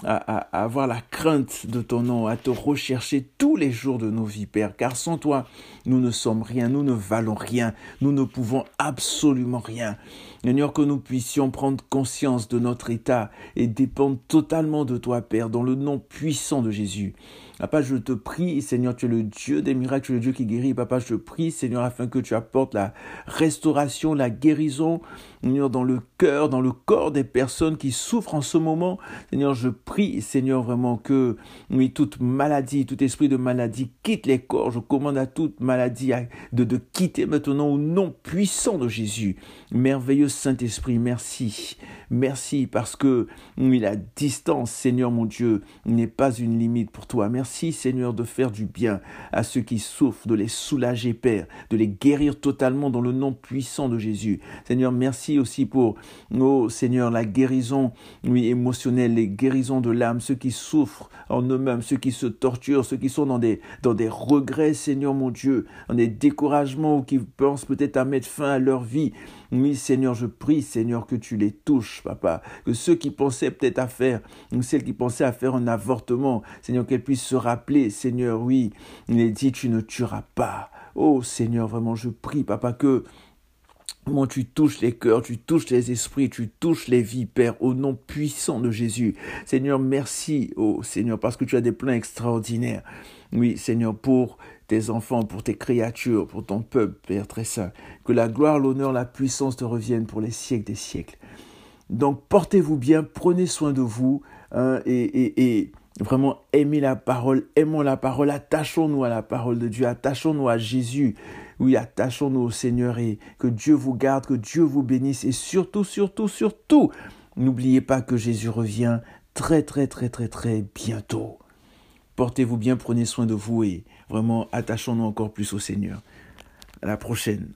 À, à, avoir la crainte de ton nom, à te rechercher tous les jours de nos vies, Père, car sans toi, nous ne sommes rien, nous ne valons rien, nous ne pouvons absolument rien. Seigneur, que nous puissions prendre conscience de notre état et dépendre totalement de toi, Père, dans le nom puissant de Jésus. Papa, je te prie, Seigneur, tu es le Dieu des miracles, tu es le Dieu qui guérit. Papa, je prie, Seigneur, afin que tu apportes la restauration, la guérison, Seigneur, dans le cœur, dans le corps des personnes qui souffrent en ce moment. Seigneur, je prie, Seigneur, vraiment que, oui, toute maladie, tout esprit de maladie quitte les corps. Je commande à toute maladie de, de quitter maintenant au nom puissant de Jésus. Merveilleux Saint-Esprit, merci. Merci parce que oui, la distance, Seigneur mon Dieu, n'est pas une limite pour toi. Seigneur, de faire du bien à ceux qui souffrent, de les soulager, Père, de les guérir totalement dans le nom puissant de Jésus. Seigneur, merci aussi pour, oh Seigneur, la guérison oui, émotionnelle, les guérisons de l'âme, ceux qui souffrent en eux-mêmes, ceux qui se torturent, ceux qui sont dans des, dans des regrets, Seigneur mon Dieu, dans des découragements ou qui pensent peut-être à mettre fin à leur vie. Oui, Seigneur, je prie, Seigneur, que tu les touches, papa. Que ceux qui pensaient peut-être à faire, ou celles qui pensaient à faire un avortement, Seigneur, qu'elles puissent se rappeler, Seigneur, oui, il est dit, tu ne tueras pas. Oh, Seigneur, vraiment, je prie, papa, que Comment tu touches les cœurs, tu touches les esprits, tu touches les vies, Père, au nom puissant de Jésus. Seigneur, merci, oh Seigneur, parce que tu as des plans extraordinaires. Oui, Seigneur, pour tes enfants, pour tes créatures, pour ton peuple, Père très saint. Que la gloire, l'honneur, la puissance te reviennent pour les siècles des siècles. Donc portez-vous bien, prenez soin de vous hein, et, et, vraiment aimez la parole, aimons la parole, attachons-nous à la parole de Dieu, attachons-nous à Jésus. Oui, attachons-nous au Seigneur et que Dieu vous garde, que Dieu vous bénisse et surtout, surtout, surtout, n'oubliez pas que Jésus revient très, très, très, très, très bientôt. Portez-vous bien, prenez soin de vous et Vraiment, attachons-nous encore plus au Seigneur. À la prochaine.